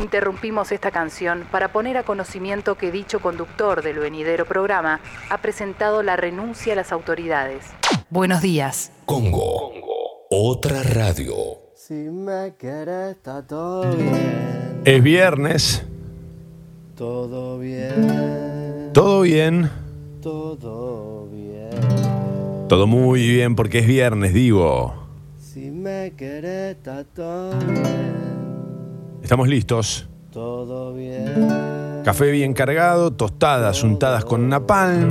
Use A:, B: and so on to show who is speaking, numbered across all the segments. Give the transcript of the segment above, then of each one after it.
A: Interrumpimos esta canción para poner a conocimiento que dicho conductor del venidero programa ha presentado la renuncia a las autoridades. Buenos días.
B: Congo. Otra radio.
C: Si me quieres, está todo bien.
D: Es viernes,
C: Todo bien.
D: todo bien,
C: Todo bien.
D: todo muy bien porque es viernes, digo.
C: Si me quieres, está todo bien.
D: Estamos listos.
C: Todo bien.
D: Café bien cargado, tostadas untadas con napalm.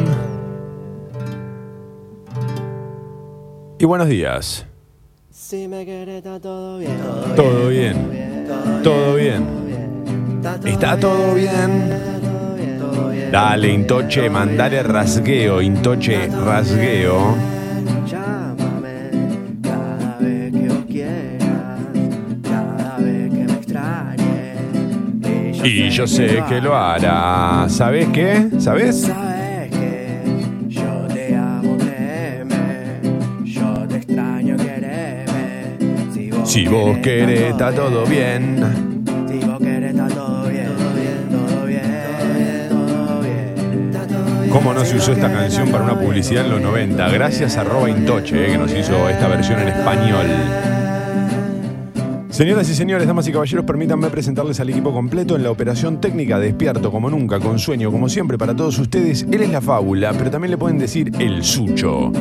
D: Y buenos días.
C: Si me quieres, está todo bien.
D: Todo bien, todo bien. Está. Todo bien. Dale, Intoche, mandale rasgueo, Intoche, rasgueo. Y yo sé que lo hará. ¿Sabes qué? ¿Sabes?
C: Sabes que yo te amo, créeme. Yo te extraño, quereme. Si vos,
D: Si vos querés, está todo bien.
C: Si vos querés, está todo bien. Todo bien, todo bien, todo bien. Está todo bien.
D: ¿Cómo no se usó esta canción para una publicidad en los 90? Gracias a Roba Intoche, eh, que nos hizo esta versión en español. Señoras y señores, damas y caballeros, permítanme presentarles al equipo completo en la operación técnica Despierto como nunca, con sueño como siempre para todos ustedes. Él es la fábula, pero también le pueden decir el sucho.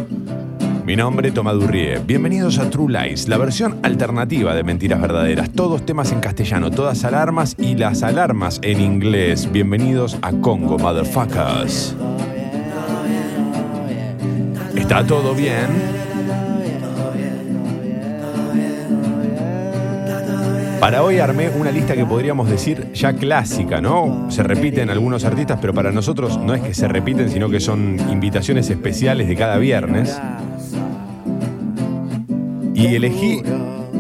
D: Mi nombre es Tomás Durrie. Bienvenidos a True Lies, la versión alternativa de Mentiras Verdaderas. Todos temas en castellano, todas alarmas y las alarmas en inglés. Bienvenidos a Congo, motherfuckers. ¿Está todo bien? Para hoy armé una lista que podríamos decir ya clásica, ¿no? Se repiten algunos artistas, pero para nosotros no es que se repiten, sino que son invitaciones especiales de cada viernes. Y elegí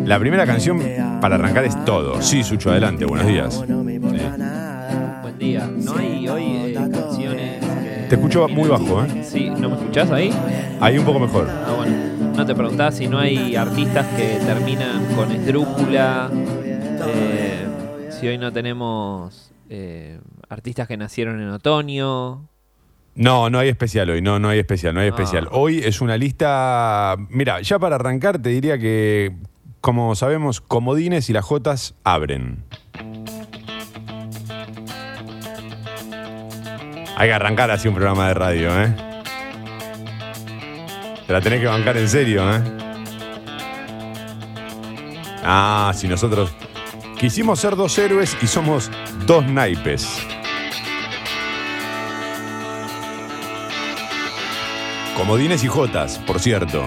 D: la primera canción para arrancar es todo. Sí, Sucho, adelante, buenos días.
E: Buen día. No hay hoy eh, canciones que...
D: Te escucho muy bajo, ¿eh?
E: Sí, ¿no me escuchás ahí?
D: Ahí un poco mejor.
E: Ah, bueno. No te preguntaba si no hay artistas que terminan con esdrújula. Eh, si hoy no tenemos eh, artistas que nacieron en otoño.
D: No, no hay especial hoy, no, no hay especial, no hay especial.
E: Ah.
D: Hoy es una lista. Mira, ya para arrancar te diría que, como sabemos, comodines y las Jotas abren. Hay que arrancar así un programa de radio, ¿eh? Te la tenés que bancar en serio, ¿eh? Ah, si nosotros quisimos ser dos héroes y somos dos naipes. Comodines y Jotas, por cierto.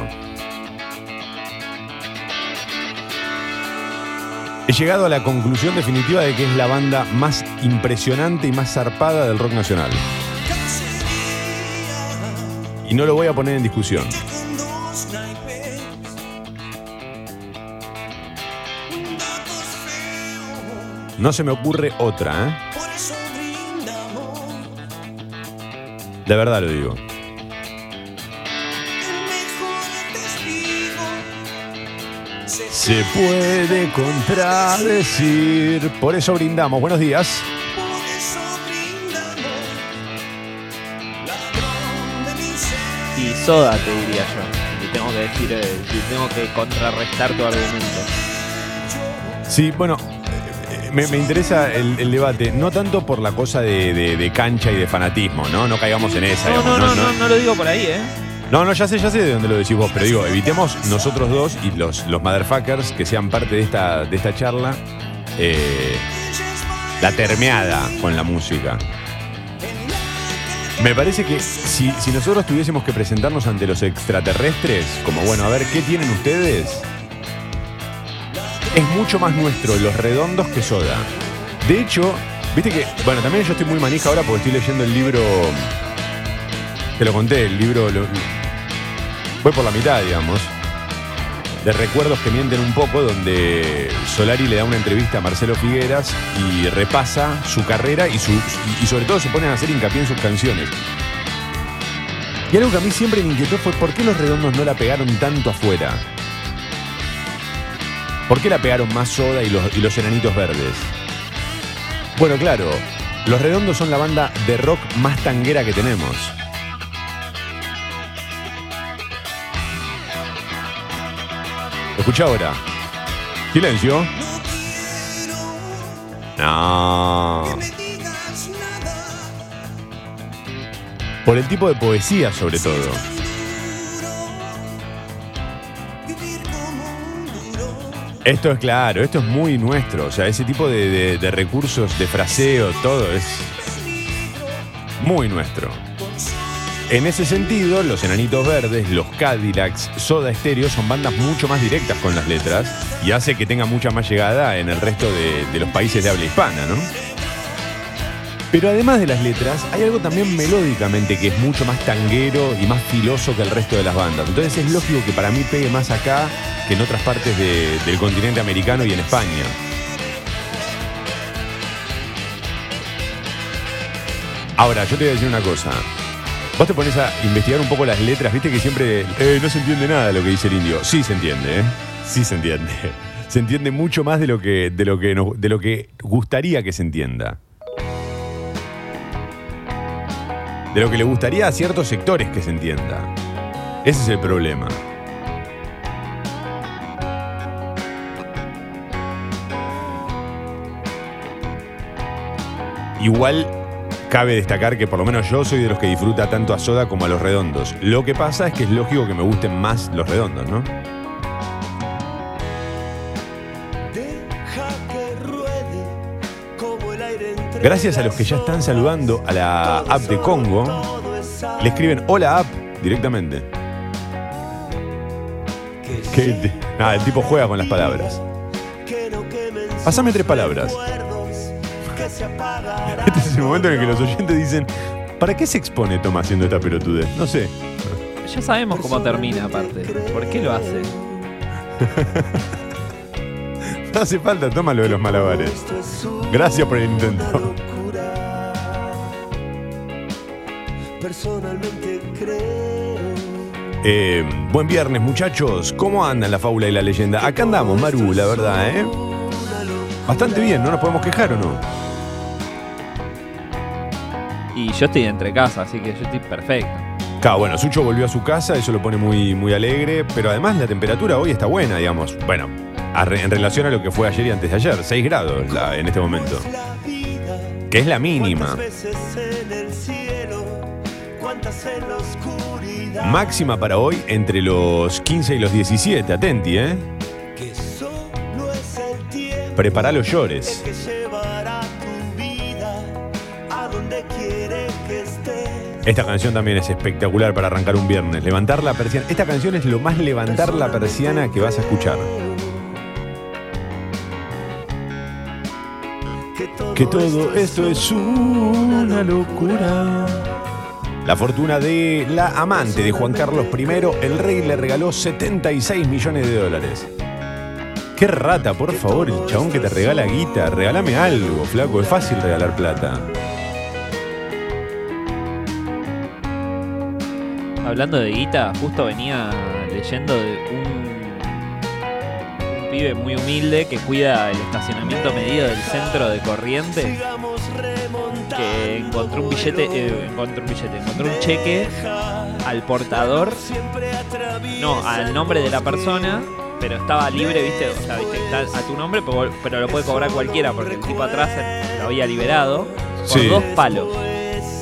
D: He llegado a la conclusión definitiva de que es la banda más impresionante y más zarpada del rock nacional. Y no lo voy a poner en discusión. No se me ocurre otra, ¿eh? De verdad lo digo. Se puede contradecir. Por eso brindamos. Buenos días.
E: Y soda, te diría yo. Y tengo que decir, eh, si tengo que contrarrestar tu argumento.
D: Sí, bueno, me, me interesa el, el debate, no tanto por la cosa de, de- de cancha y de fanatismo, ¿no? No caigamos en esa.
E: No,
D: digamos,
E: no, no, no, no lo digo por ahí, ¿eh?
D: No, no, ya sé, ya sé de dónde lo decís vos, pero digo, evitemos nosotros dos y los, los motherfuckers que sean parte de esta, de esta charla eh, la termeada con la música. Me parece que si, si nosotros tuviésemos que presentarnos ante los extraterrestres, como bueno, a ver, ¿qué tienen ustedes? Es mucho más nuestro los redondos que soda. De hecho, viste que, bueno, también yo estoy muy manija ahora porque estoy leyendo el libro, te lo conté, el libro, lo- voy por la mitad, digamos, de recuerdos que mienten un poco, donde Solari le da una entrevista a Marcelo Figueras y repasa su carrera y, su, y sobre todo se ponen a hacer hincapié en sus canciones. Y algo que a mí siempre me inquietó fue por qué los redondos no la pegaron tanto afuera. ¿Por qué la pegaron más soda y los, enanitos verdes? Bueno, claro, Los Redondos son la banda de rock más tanguera que tenemos. Escucha ahora. Silencio. No. Por el tipo de poesía, sobre todo. Esto es claro, esto es muy nuestro. O sea, ese tipo de, recursos, de fraseo, todo es muy nuestro. En ese sentido, los Enanitos Verdes, los Cadillacs, Soda Stereo son bandas mucho más directas con las letras y hace que tenga mucha más llegada en el resto de, de los países de habla hispana, ¿no? Pero además de las letras, hay algo también melódicamente que es mucho más tanguero y más filoso que el resto de las bandas. Entonces es lógico que para mí pegue más acá que en otras partes de- del continente americano y en España. Ahora, yo te voy a decir una cosa. Vos te pones a investigar un poco las letras, viste que siempre eh, no se entiende nada lo que dice el indio. Sí se entiende, ¿eh? Sí se entiende. Se entiende mucho más de lo que, de lo que, de lo que gustaría que se entienda. De lo que le gustaría a ciertos sectores que se entienda. Ese es el problema. Igual cabe destacar que por lo menos yo soy de los que disfruta tanto a Soda como a los redondos. Lo que pasa es que es lógico que me gusten más los redondos, ¿no? Gracias a los que ya están saludando a la app de Congo, le escriben hola app directamente. Que nada, el tipo juega con las palabras. Pásame tres palabras. Este es el momento en el que los oyentes dicen, ¿para qué se expone Toma haciendo esta pelotudez? No sé.
E: Ya sabemos cómo termina, aparte. ¿Por qué lo hace?
D: No hace falta, toma lo de los malabares. Gracias por el intento.
C: Personalmente creo.
D: Eh, buen viernes, muchachos. ¿Cómo andan la fábula y la leyenda? Acá andamos, Maru, la verdad, ¿eh? Bastante bien, ¿no nos podemos quejar o no?
E: Y yo estoy entre casa, así que yo estoy perfecto.
D: Claro, bueno, Sucho volvió a su casa, eso lo pone muy, muy alegre, pero además la temperatura hoy está buena, digamos. Bueno, en relación a lo que fue ayer y antes de ayer, 6 grados la- en este momento. Que es la mínima.
C: Cuántas en la oscuridad.
D: Máxima para hoy entre los 15 y los 17, atenti, ¿eh?
C: Que solo es el tiempo
D: Prepará los llores.
C: que llevará tu vida a donde quiere que estés.
D: Esta canción también es espectacular para arrancar un viernes. Levantar la persiana. Esta canción es lo más levantar la persiana que vas a escuchar. Que todo esto es una locura. La fortuna de la amante de Juan Carlos I, el rey le regaló 76 millones de dólares. Qué rata, por favor, el chabón que te regala guita. Regálame algo, flaco. Es fácil regalar plata.
E: Hablando de guita, justo venía leyendo de un, un pibe muy humilde que cuida el estacionamiento medido del centro de Corrientes. Que encontró un billete, eh, encontró un billete, encontró un cheque al portador, no, al nombre de la persona, pero estaba libre, viste, o sea, viste, está a tu nombre, pero, pero lo puede cobrar cualquiera porque el tipo atrás lo había liberado por
D: Sí.
E: dos palos.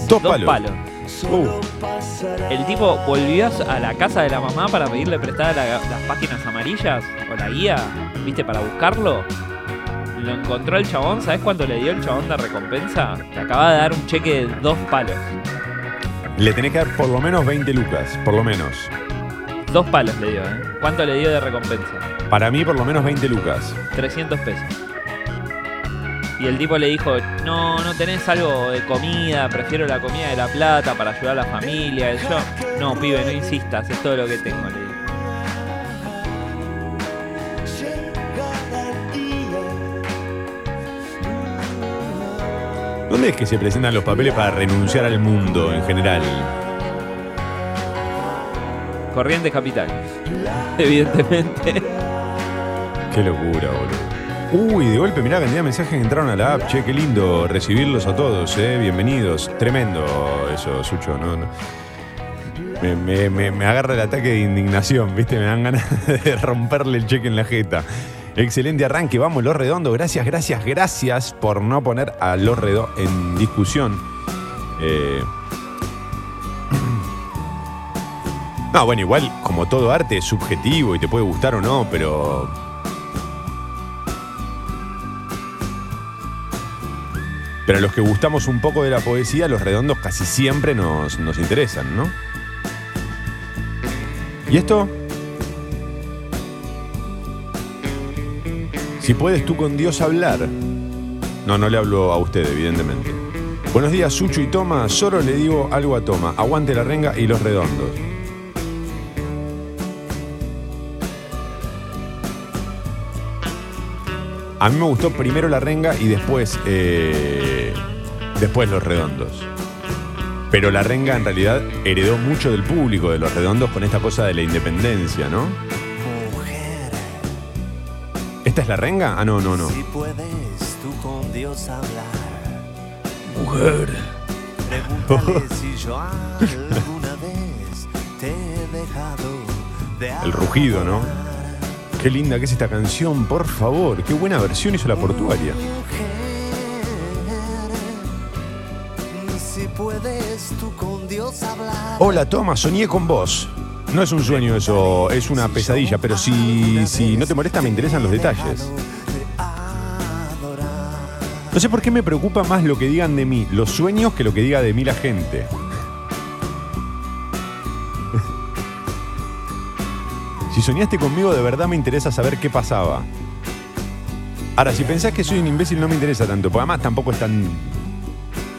D: Dos,
E: Dos
D: palos.
E: palos.
D: Uh,
E: El tipo volvió a la casa de la mamá para pedirle prestada la- las páginas amarillas o la guía, viste, para buscarlo. Lo encontró el chabón, ¿sabes cuánto le dio el chabón de recompensa? Te acaba de dar un cheque de dos palos.
D: le tenés que dar por lo menos 20 lucas, por lo menos.
E: Dos palos le dio, ¿eh? ¿Cuánto le dio de recompensa?
D: Para mí, por lo menos 20 lucas.
E: 300 pesos. Y el tipo le dijo, no, no tenés algo de comida, prefiero la comida de la plata para ayudar a la familia. Y yo, no, pibe, no insistas, es todo lo que tengo, le dijo.
D: ¿Dónde es que se presentan los papeles para renunciar al mundo en general?
E: Corrientes Capital. Evidentemente.
D: Qué locura, boludo. Uy, de golpe, mirá cantidad de mensajes que entraron a la app. Che, qué lindo recibirlos a todos, eh. Bienvenidos. Tremendo eso, Sucho, ¿no? no. Me, me- me- me agarra el ataque de indignación, ¿viste? Me dan ganas de romperle el cheque en la jeta. Excelente arranque, vamos, Los Redondo. Gracias, gracias, gracias por no poner a Los Redo en discusión. Eh, No, bueno, igual, como todo arte es subjetivo y te puede gustar o no, pero. Pero los que gustamos un poco de la poesía, los redondos casi siempre nos, nos interesan, ¿no? ¿Y esto? Si puedes tú con Dios hablar. No, no le hablo a usted, evidentemente. Buenos días, Sucho y Toma. Solo le digo algo a Toma. Aguante la renga y los redondos. A mí me gustó primero la renga y después, eh, después los redondos. Pero la renga en realidad heredó mucho del público de los redondos con esta cosa de la independencia, ¿no? ¿Esta es la renga? Ah, no, no, no.
F: Si puedes tú con Dios hablar,
D: Mujer.
F: pregúntale si yo alguna vez te he dejado de
D: El rugido, ¿no? Qué linda que es esta canción, por favor. Qué buena versión hizo la portuaria.
F: Mujer, Si puedes tú con Dios hablar.
D: Hola, Toma, soñé con vos. No es un sueño eso, es una pesadilla, pero si, si no te molesta me interesan los detalles. No sé por qué me preocupa más lo que digan de mí los sueños que lo que diga de mí la gente. Si soñaste conmigo, de verdad me interesa saber qué pasaba. Ahora, si pensás que soy un imbécil, no me interesa tanto, porque además tampoco es tan,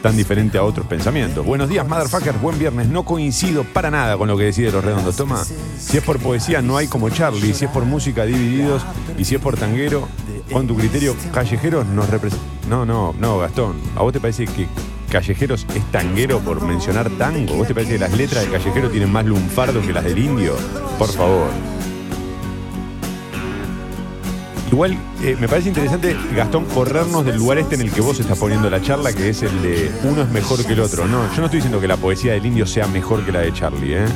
D: tan diferente a otros pensamientos. Buenos días, motherfuckers, buen viernes. No coincido para nada con lo que decide Los Redondos. Toma, si es por poesía, no hay como Charlie. Si es por música, divididos. Y si es por tanguero, con tu criterio, callejeros nos representa. No, no, no, Gastón. ¿A vos te parece que Callejeros es tanguero por mencionar tango? ¿Vos te parece que las letras de Callejero tienen más lunfardo que las del indio? Por favor. Igual eh, me parece interesante, Gastón, corrernos del lugar este en el que vos estás poniendo la charla, que es el de uno es mejor que el otro. No, yo no estoy diciendo que la poesía del indio sea mejor que la de Charlie, ¿eh?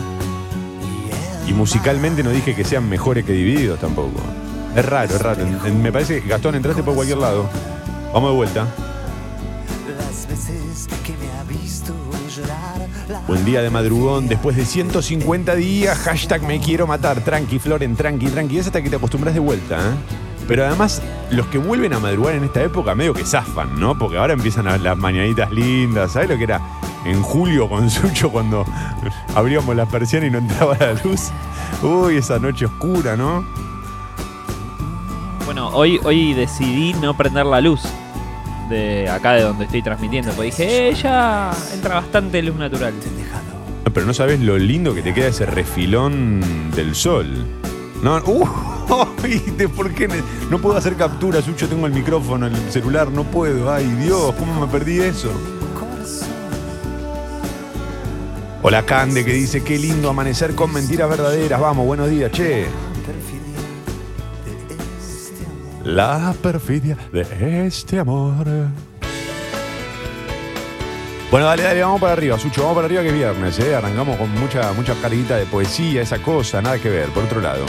D: Y musicalmente no dije que sean mejores que divididos tampoco. Es raro, es raro. Me parece que Gastón, entraste por cualquier lado. Vamos de vuelta. Buen día de madrugón, después de 150 días, hashtag me quiero matar, tranqui, Floren, tranqui, tranqui, es hasta que te acostumbras de vuelta, ¿eh? Pero además, los que vuelven a madrugar en esta época medio que zafan, ¿no? Porque ahora empiezan a- las mañanitas lindas, ¿sabes lo que era en julio con Sucho cuando abríamos las persianas y no entraba la luz? Uy, esa noche oscura, ¿no?
E: Bueno, hoy, hoy decidí no prender la luz de acá de donde estoy transmitiendo. Porque dije, eh, ya entra bastante luz natural.
D: No, Pero no sabes lo lindo que te queda ese refilón del sol. No, uh, ¿viste? ¿Por qué no puedo hacer captura, Sucho? Tengo el micrófono, el celular, no puedo. Ay, Dios, ¿cómo me perdí eso? Hola, Cande, que dice, qué lindo amanecer con mentiras verdaderas. Vamos, buenos días, che. La perfidia de este amor. Bueno, dale, dale, vamos para arriba, Sucho, vamos para arriba que es viernes, ¿eh? Arrancamos con mucha, mucha carguita de poesía, esa cosa, nada que ver, por otro lado.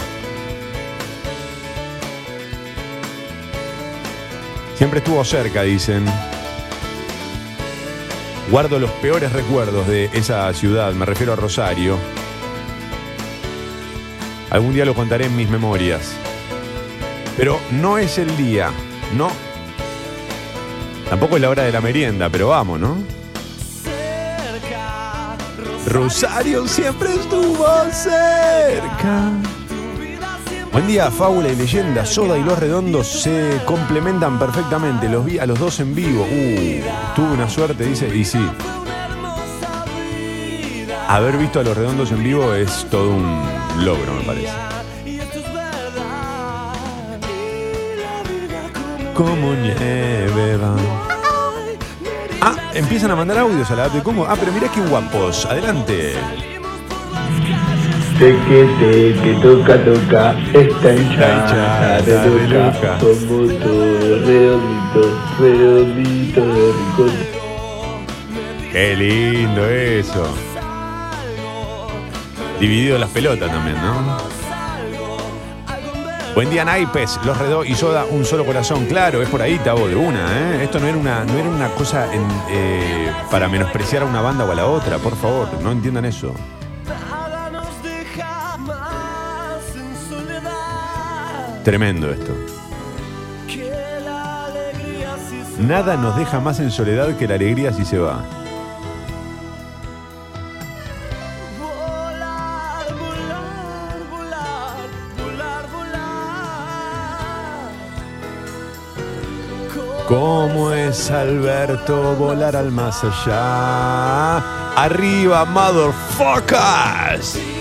D: Siempre estuvo cerca, dicen. Guardo los peores recuerdos de esa ciudad, me refiero a Rosario. Algún día lo contaré en mis memorias. Pero no es el día, no. Tampoco es la hora de la merienda, pero vamos, ¿no? Rosario siempre estuvo cerca. Buen día, fábula y leyenda. Soda y los redondos se complementan perfectamente. Los vi a los dos en vivo. Uh, tuve una suerte, dice, y sí. Haber visto a los redondos en vivo es todo un logro, me parece. Como nieve. Ah, empiezan a mandar audios a la app de Congo. Ah, pero mirá qué guapos. Adelante.
G: Teque, teque, toca, toca, está hinchada de loca,
D: loca.
G: como todo redondito, redondito de ricota.
D: Qué lindo eso. Dividido las pelotas también, ¿no? Buen día, Naipes. Los redó y soda, un solo corazón. Claro, es por ahí, Tavo, de una, ¿eh? Esto no era una, no era una cosa en, eh, para menospreciar a una banda o a la otra, por favor. No entiendan eso. Tremendo esto. Nada nos deja más en soledad que la alegría si se va. ¿Cómo es Alberto volar al más allá? Arriba, motherfuckers.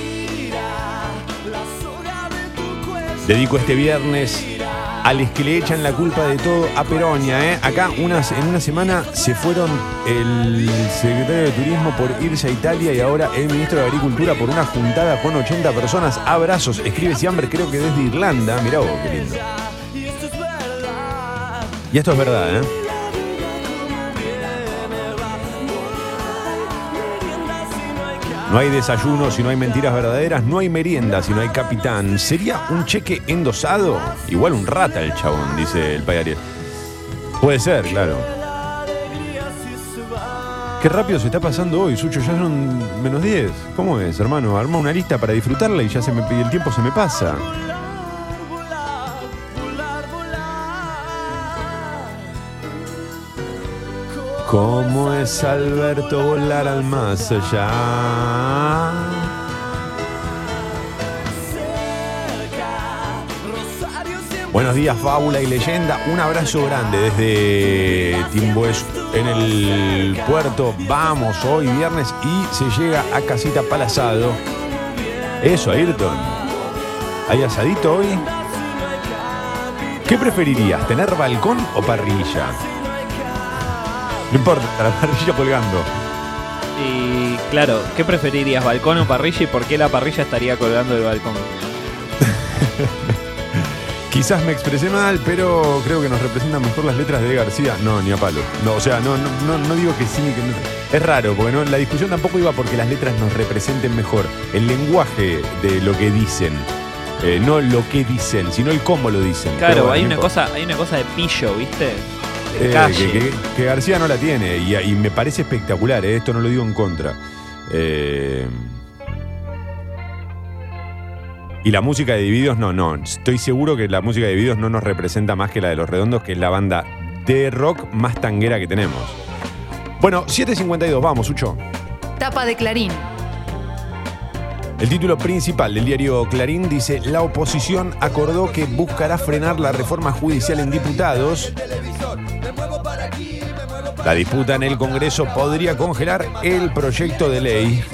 D: Dedico este viernes a los que le echan la culpa de todo a Peronia. ¿eh? Acá unas, en una semana se fueron el secretario de Turismo por irse a Italia y ahora el ministro de Agricultura por una juntada con 80 personas. Abrazos. Escribe Siamber, creo que desde Irlanda. Mirá vos, qué lindo. Y esto es verdad, ¿eh? No hay desayuno si no hay mentiras verdaderas, no hay merienda si no hay capitán. ¿Sería un cheque endosado? Igual un rata el chabón, dice el payariel. Puede ser, claro. Qué rápido se está pasando hoy, Sucho, ya son menos 10. ¿Cómo es, hermano? Arma una lista para disfrutarla y ya se me, el tiempo se me pasa. ¿Cómo es Alberto volar al más allá? Buenos días, fábula y leyenda. Un abrazo grande desde Timbues en el puerto. Vamos hoy viernes y se llega a Casita Palazado. Eso, Ayrton. ¿Hay asadito hoy? ¿Qué preferirías, tener balcón o parrilla? No importa, la parrilla colgando.
E: Y claro, ¿qué preferirías, balcón o parrilla y por qué la parrilla estaría colgando del balcón?
D: Quizás me expresé mal, pero creo que nos representan mejor las letras de García. No, ni a palo. No, o sea, no, no, no, no digo que sí ni que no. Es raro, porque no, la discusión tampoco iba porque las letras nos representen mejor. El lenguaje de lo que dicen. Eh, no lo que dicen, sino el cómo lo dicen.
E: Claro,
D: bueno,
E: hay una
D: importa.
E: cosa, hay una cosa de pillo, ¿viste? De
D: Eh,
E: calle.
D: que, que- que García no la tiene y, y me parece espectacular, eh, esto no lo digo en contra. Eh, y la música de Divididos, no, no. Estoy seguro que la música de Divididos no nos representa más que la de Los Redondos, que es la banda de rock más tanguera que tenemos. Bueno, 7.52, vamos, Ucho.
A: Tapa de Clarín.
D: El título principal del diario Clarín dice, la oposición acordó que buscará frenar la reforma judicial en diputados. La disputa en el Congreso podría congelar el proyecto de ley.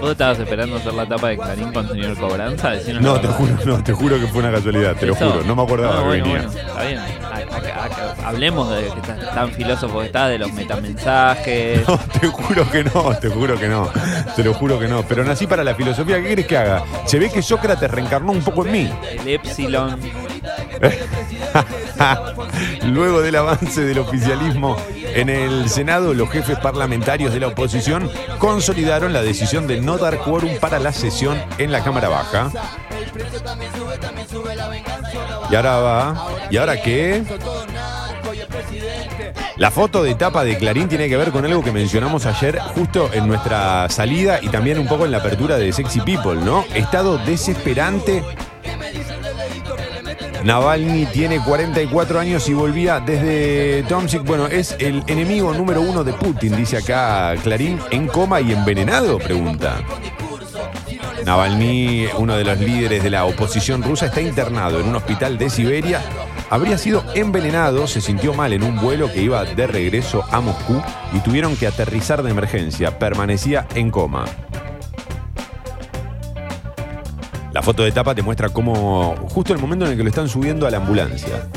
E: ¿Vos estabas esperando hacer la tapa de Clarín con señor Cobranza?
D: No, te juro, no, te juro que fue una casualidad, te lo
E: Eso.
D: juro. No me acordaba
E: No,
D: que
E: bueno,
D: venía.
E: bueno, está bien. A- a- a- hablemos de que estás tan filósofo que estás, de los metamensajes.
D: No, te juro que no, te juro que no. Te lo juro que no. Pero nací para la filosofía. ¿Qué quieres que haga? Se ve que Sócrates reencarnó un poco en mí.
E: El Epsilon.
D: Luego del avance del oficialismo en el Senado, los jefes parlamentarios de la oposición consolidaron la decisión de no dar quórum para la sesión en la Cámara Baja. Y ahora va. ¿Y ahora qué? La foto de tapa de Clarín tiene que ver con algo que mencionamos ayer justo en nuestra salida y también un poco en la apertura de Sexy People, ¿no? Estado desesperante Navalny tiene 44 años y volvía desde Tomsk. Bueno, es el enemigo número uno de Putin, dice acá Clarín, en coma y envenenado, pregunta. Navalny, uno de los líderes de la oposición rusa, está internado en un hospital de Siberia. Habría sido envenenado, se sintió mal en un vuelo que iba de regreso a Moscú y tuvieron que aterrizar de emergencia. Permanecía en coma. La foto de tapa te muestra cómo justo el momento en el que lo están subiendo a la ambulancia.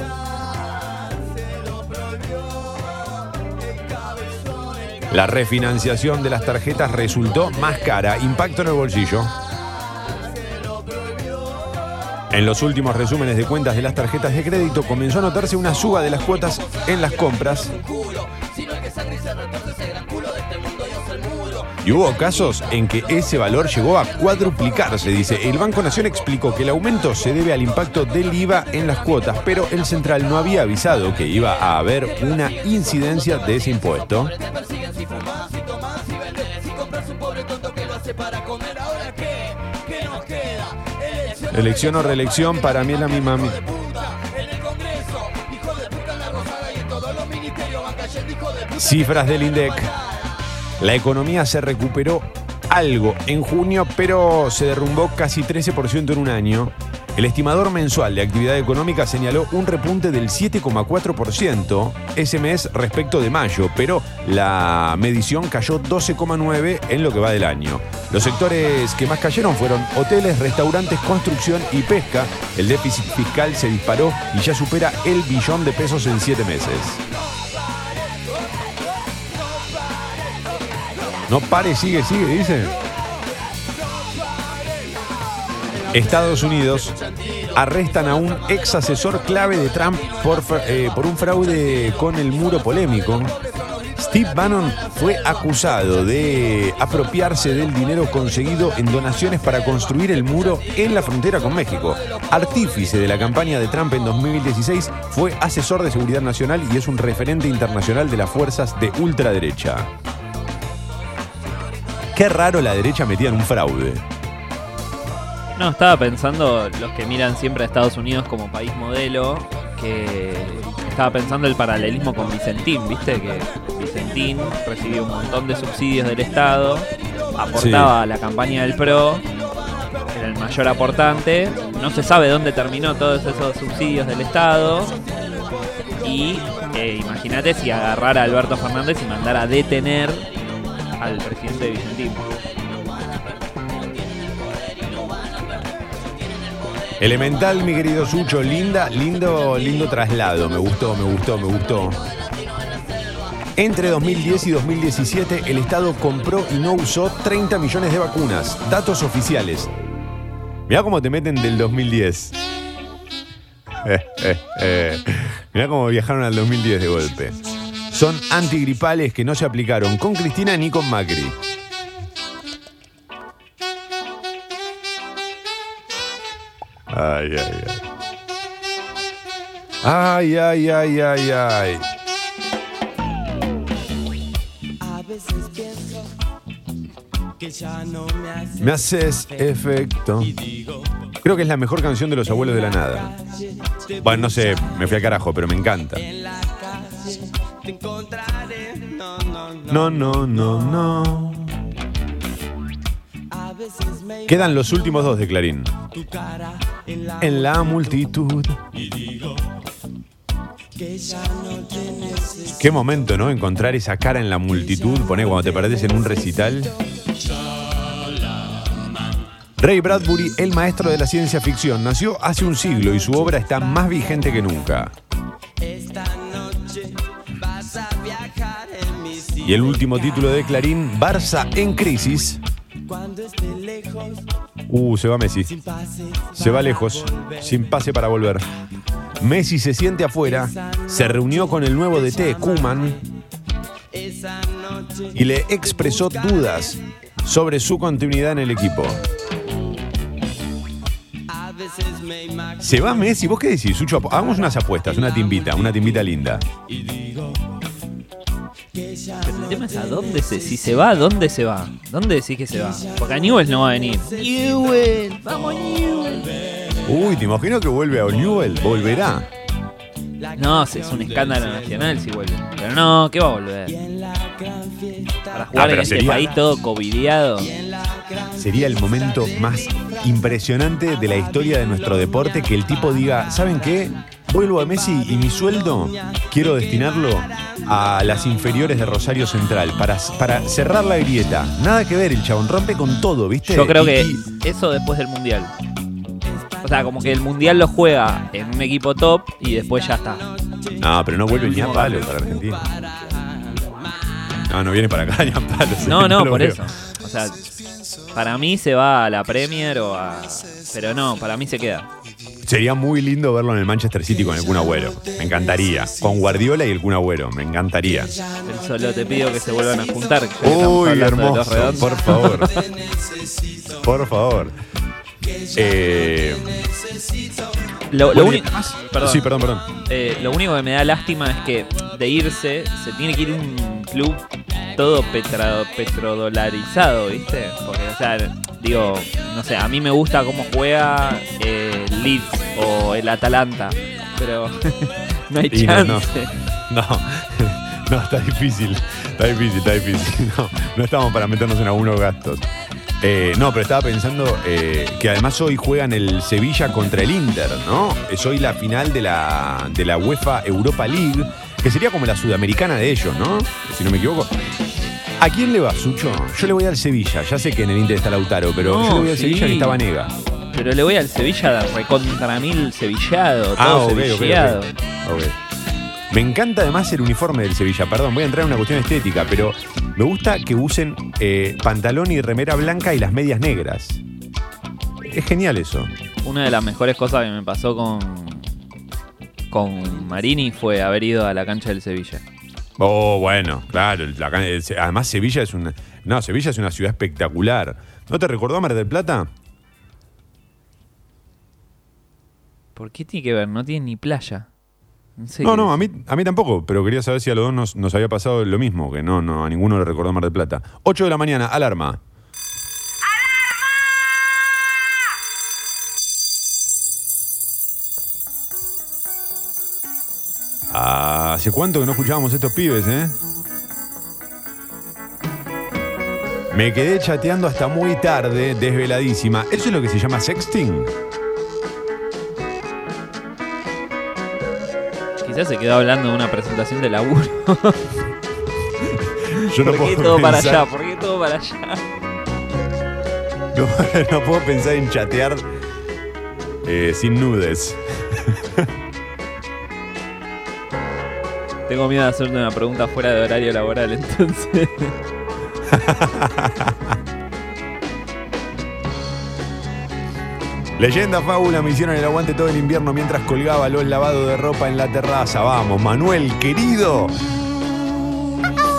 D: La refinanciación de las tarjetas resultó más cara. Impacto en el bolsillo. En los últimos resúmenes de cuentas de las tarjetas de crédito comenzó a notarse una suba de las cuotas en las compras. Y hubo casos en que ese valor llegó a cuadruplicarse, dice. El Banco Nación explicó que el aumento se debe al impacto del IVA en las cuotas, pero el central no había avisado que iba a haber una incidencia de ese impuesto. Elección o reelección, para mí es la misma. mi- Cifras del INDEC. La economía se recuperó algo en junio, pero se derrumbó casi 13% en un año. El estimador mensual de actividad económica señaló un repunte del 7,4% ese mes respecto de mayo, pero la medición cayó 12,9% en lo que va del año. Los sectores que más cayeron fueron hoteles, restaurantes, construcción y pesca. El déficit fiscal se disparó y ya supera el billón de pesos en siete meses. No pare, sigue, sigue, dice. Estados Unidos arrestan a un ex asesor clave de Trump por, eh, por un fraude con el muro polémico. Steve Bannon fue acusado de apropiarse del dinero conseguido en donaciones para construir el muro en la frontera con México. Artífice de la campaña de Trump en 2016, fue asesor de seguridad nacional y es un referente internacional de las fuerzas de ultraderecha. Qué raro la derecha metía en un fraude.
E: No, estaba pensando los que miran siempre a Estados Unidos como país modelo, que estaba pensando el paralelismo con Vicentín, ¿viste? Que Vicentín recibió un montón de subsidios del Estado, aportaba a la campaña del PRO, era el mayor aportante, no se sabe dónde terminó todos esos subsidios del Estado, y eh, imagínate si agarrara a Alberto Fernández y mandara a detener al presidente de Vicentín.
D: Elemental, mi querido Sucho, linda, lindo, lindo traslado. Me gustó, me gustó, me gustó. Entre 2010 y 2017, el Estado compró y no usó 30 millones de vacunas. Datos oficiales. Mirá cómo te meten del 2010. Eh, eh, eh. Mirá cómo viajaron al 2010 de golpe. Son antigripales que no se aplicaron con Cristina ni con Macri. Ay, ay, ay. Ay, ay, ay, ay, ay.
C: Me
D: haces efecto. Creo que es la mejor canción de los abuelos de la nada. Bueno, no sé, me fui al carajo, pero me encanta.
C: Te encontraré. No, no, no.
D: No, no, no, no. Quedan los últimos dos de Clarín.
C: en la
D: multitud. Qué momento, ¿no? Encontrar esa cara en la multitud. Poné cuando te perdés en un recital. Ray Bradbury, el maestro de la ciencia ficción, nació hace un siglo y su obra está más vigente que nunca. Y el último título de Clarín, Barça en crisis. Uh, se va Messi. Se va lejos, sin pase para volver. Messi se siente afuera, se reunió con el nuevo DT, Kuman, y le expresó dudas sobre su continuidad en el equipo. Se va Messi, ¿vos qué decís, Sucho? Hagamos unas apuestas, una timbita, una timbita linda.
E: Pero el tema es a dónde se, si se va, ¿a dónde se va? ¿Dónde decís que se va? Porque a Newell no va a venir. Newell, vamos Newell.
D: Uy, te imagino que vuelve a Newell, volverá.
E: No, es un escándalo nacional si vuelve. Pero no, ¿qué va a volver? Para jugar
D: Ah, pero
E: en este
D: sería-
E: país todo covidiado.
D: Sería el momento más impresionante de la historia de nuestro deporte que el tipo diga, ¿saben qué? Vuelvo a Messi y mi sueldo quiero destinarlo a las inferiores de Rosario Central para, para cerrar la grieta. Nada que ver, el chabón rompe con todo, ¿viste?
E: Yo creo
D: Y-
E: que
D: y-
E: eso después del mundial. O sea, como que el mundial lo juega en un equipo top y después ya está.
D: No, pero no vuelve ni a palo para Argentina. No, no viene para acá ni a palos.
E: No, no, por
D: veo.
E: eso. O sea, para mí se va a la Premier o a. Pero no, para mí se queda.
D: Sería muy lindo verlo en el Manchester City con el Kun Agüero. Me encantaría. Con Guardiola y el Kun Agüero. Me encantaría.
E: Solo te pido que se vuelvan a juntar.
D: Uy, hermoso. Por favor. Por favor. Eh,
E: Lo, único. Perdón.
D: Sí, perdón, perdón.
E: Eh, lo único que me da lástima es que de irse se tiene que ir un club todo petra- petrodolarizado, ¿viste? Porque, o sea, digo, no sé, a mí me gusta cómo juega eh, el Leeds o el Atalanta, pero no hay
D: Y no, no.
E: chance.
D: No, no, está difícil. Está difícil, está difícil. No, no estamos para meternos en algunos gastos. Eh, no, pero estaba pensando eh, que además hoy juegan el Sevilla contra el Inter, ¿no? Es hoy la final de la, de la UEFA Europa League, que sería como la sudamericana de ellos, ¿no? Si no me equivoco. ¿A quién le va, Sucho? Yo le voy al Sevilla. Ya sé que en el Inter está Lautaro, pero
E: No,
D: yo le voy al
E: sí.
D: Sevilla que está Vanega.
E: Pero le voy al Sevilla de recontra mil sevillado,
D: Ah,
E: todo
D: ok, ok, ok.
E: sevillado.
D: Me encanta además el uniforme del Sevilla. Perdón, voy a entrar en una cuestión estética, pero me gusta que usen eh, pantalón y remera blanca y las medias negras. Es genial eso.
E: Una de las mejores cosas que me pasó con, con Marini fue haber ido a la cancha del Sevilla.
D: Oh, bueno, claro. la además, Sevilla es una. No, Sevilla es una ciudad espectacular. ¿No te recordó a Mar del Plata?
E: ¿Por qué tiene que ver? No tiene ni playa. No,
D: No, a mí, a mí tampoco, pero quería saber si a los dos nos, nos había pasado lo mismo, que no, no, a ninguno le recordó Mar del Plata. 8 de la mañana, alarma. Ah, ¿Hace cuánto que no escuchábamos estos pibes, eh? Me quedé chateando hasta muy tarde, desveladísima. ¿Eso es lo que se llama sexting?
E: Quizás se quedó hablando de una presentación de laburo.
D: Yo
E: ¿Por qué
D: puedo
E: todo para
D: pensar-
E: allá? ¿Por qué todo para allá?
D: No, no puedo pensar en chatear eh, sin nudes.
E: Tengo miedo de hacerte una pregunta fuera de horario laboral, entonces.
D: Leyenda fábula me hicieron el aguante todo el invierno mientras colgaba los lavados de ropa en la terraza. Vamos, Manuel, querido.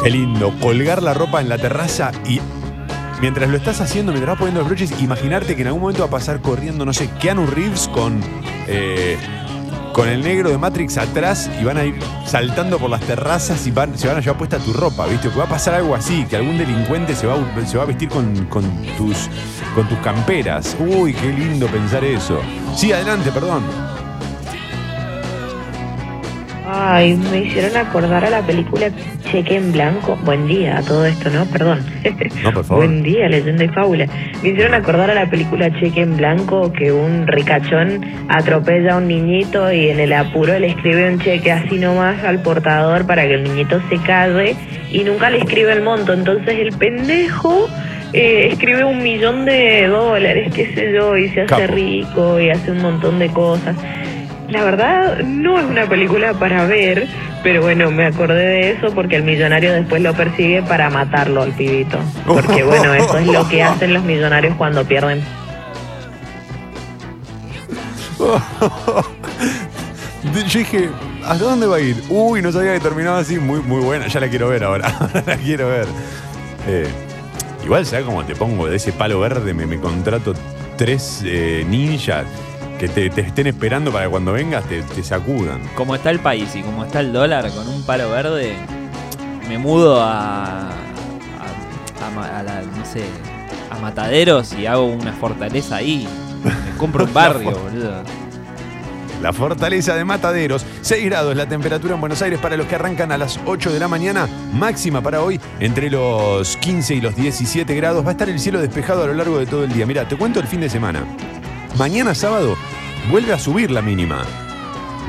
D: Qué lindo, colgar la ropa en la terraza y mientras lo estás haciendo, mientras vas poniendo los broches, imaginarte que en algún momento va a pasar corriendo, no sé, Keanu Reeves con, eh, con el negro de Matrix atrás y van a ir saltando por las terrazas y van- se van a llevar puesta tu ropa, ¿viste? Que va a pasar algo así, que algún delincuente se va, se va a vestir con, con tus, con tus camperas. Uy, qué lindo pensar eso. Sí, adelante, perdón.
H: Ay, me hicieron acordar a la película Cheque en Blanco. Buen día a todo esto, ¿no? Perdón.
D: No, por favor.
H: Buen día, leyenda y fábula. Me hicieron acordar a la película Cheque en Blanco que un ricachón atropella a un niñito y en el apuro le escribe un cheque así nomás al portador para que el niñito se calle y nunca le escribe el monto. Entonces el pendejo eh, escribe un millón de dólares, qué sé yo, y se hace
D: Capo.
H: rico y hace un montón de cosas. La verdad, no es una película para ver, pero bueno, me acordé de eso porque el millonario después lo persigue para matarlo al pibito. Porque bueno, eso es lo que hacen los millonarios cuando pierden.
D: Yo dije, ¿hasta dónde va a ir? Uy, no sabía que terminaba así. Muy, muy buena. Ya la quiero ver ahora. Ahora la quiero ver. Eh, igual, ¿sabes cómo te pongo de ese palo verde? Me, me contrato tres eh, ninjas que te, te estén esperando para que cuando vengas te, te sacudan.
E: Como está el país y como está el dólar con un palo verde, me mudo a. a, a a la, no sé, a Mataderos y hago una fortaleza ahí. Me compro un barrio, boludo.
D: La fortaleza de Mataderos, 6 grados la temperatura en Buenos Aires para los que arrancan a las 8 de la mañana, máxima para hoy entre los 15 y los 17 grados. Va a estar el cielo despejado a lo largo de todo el día. Mira, te cuento el fin de semana. Mañana sábado vuelve a subir la mínima.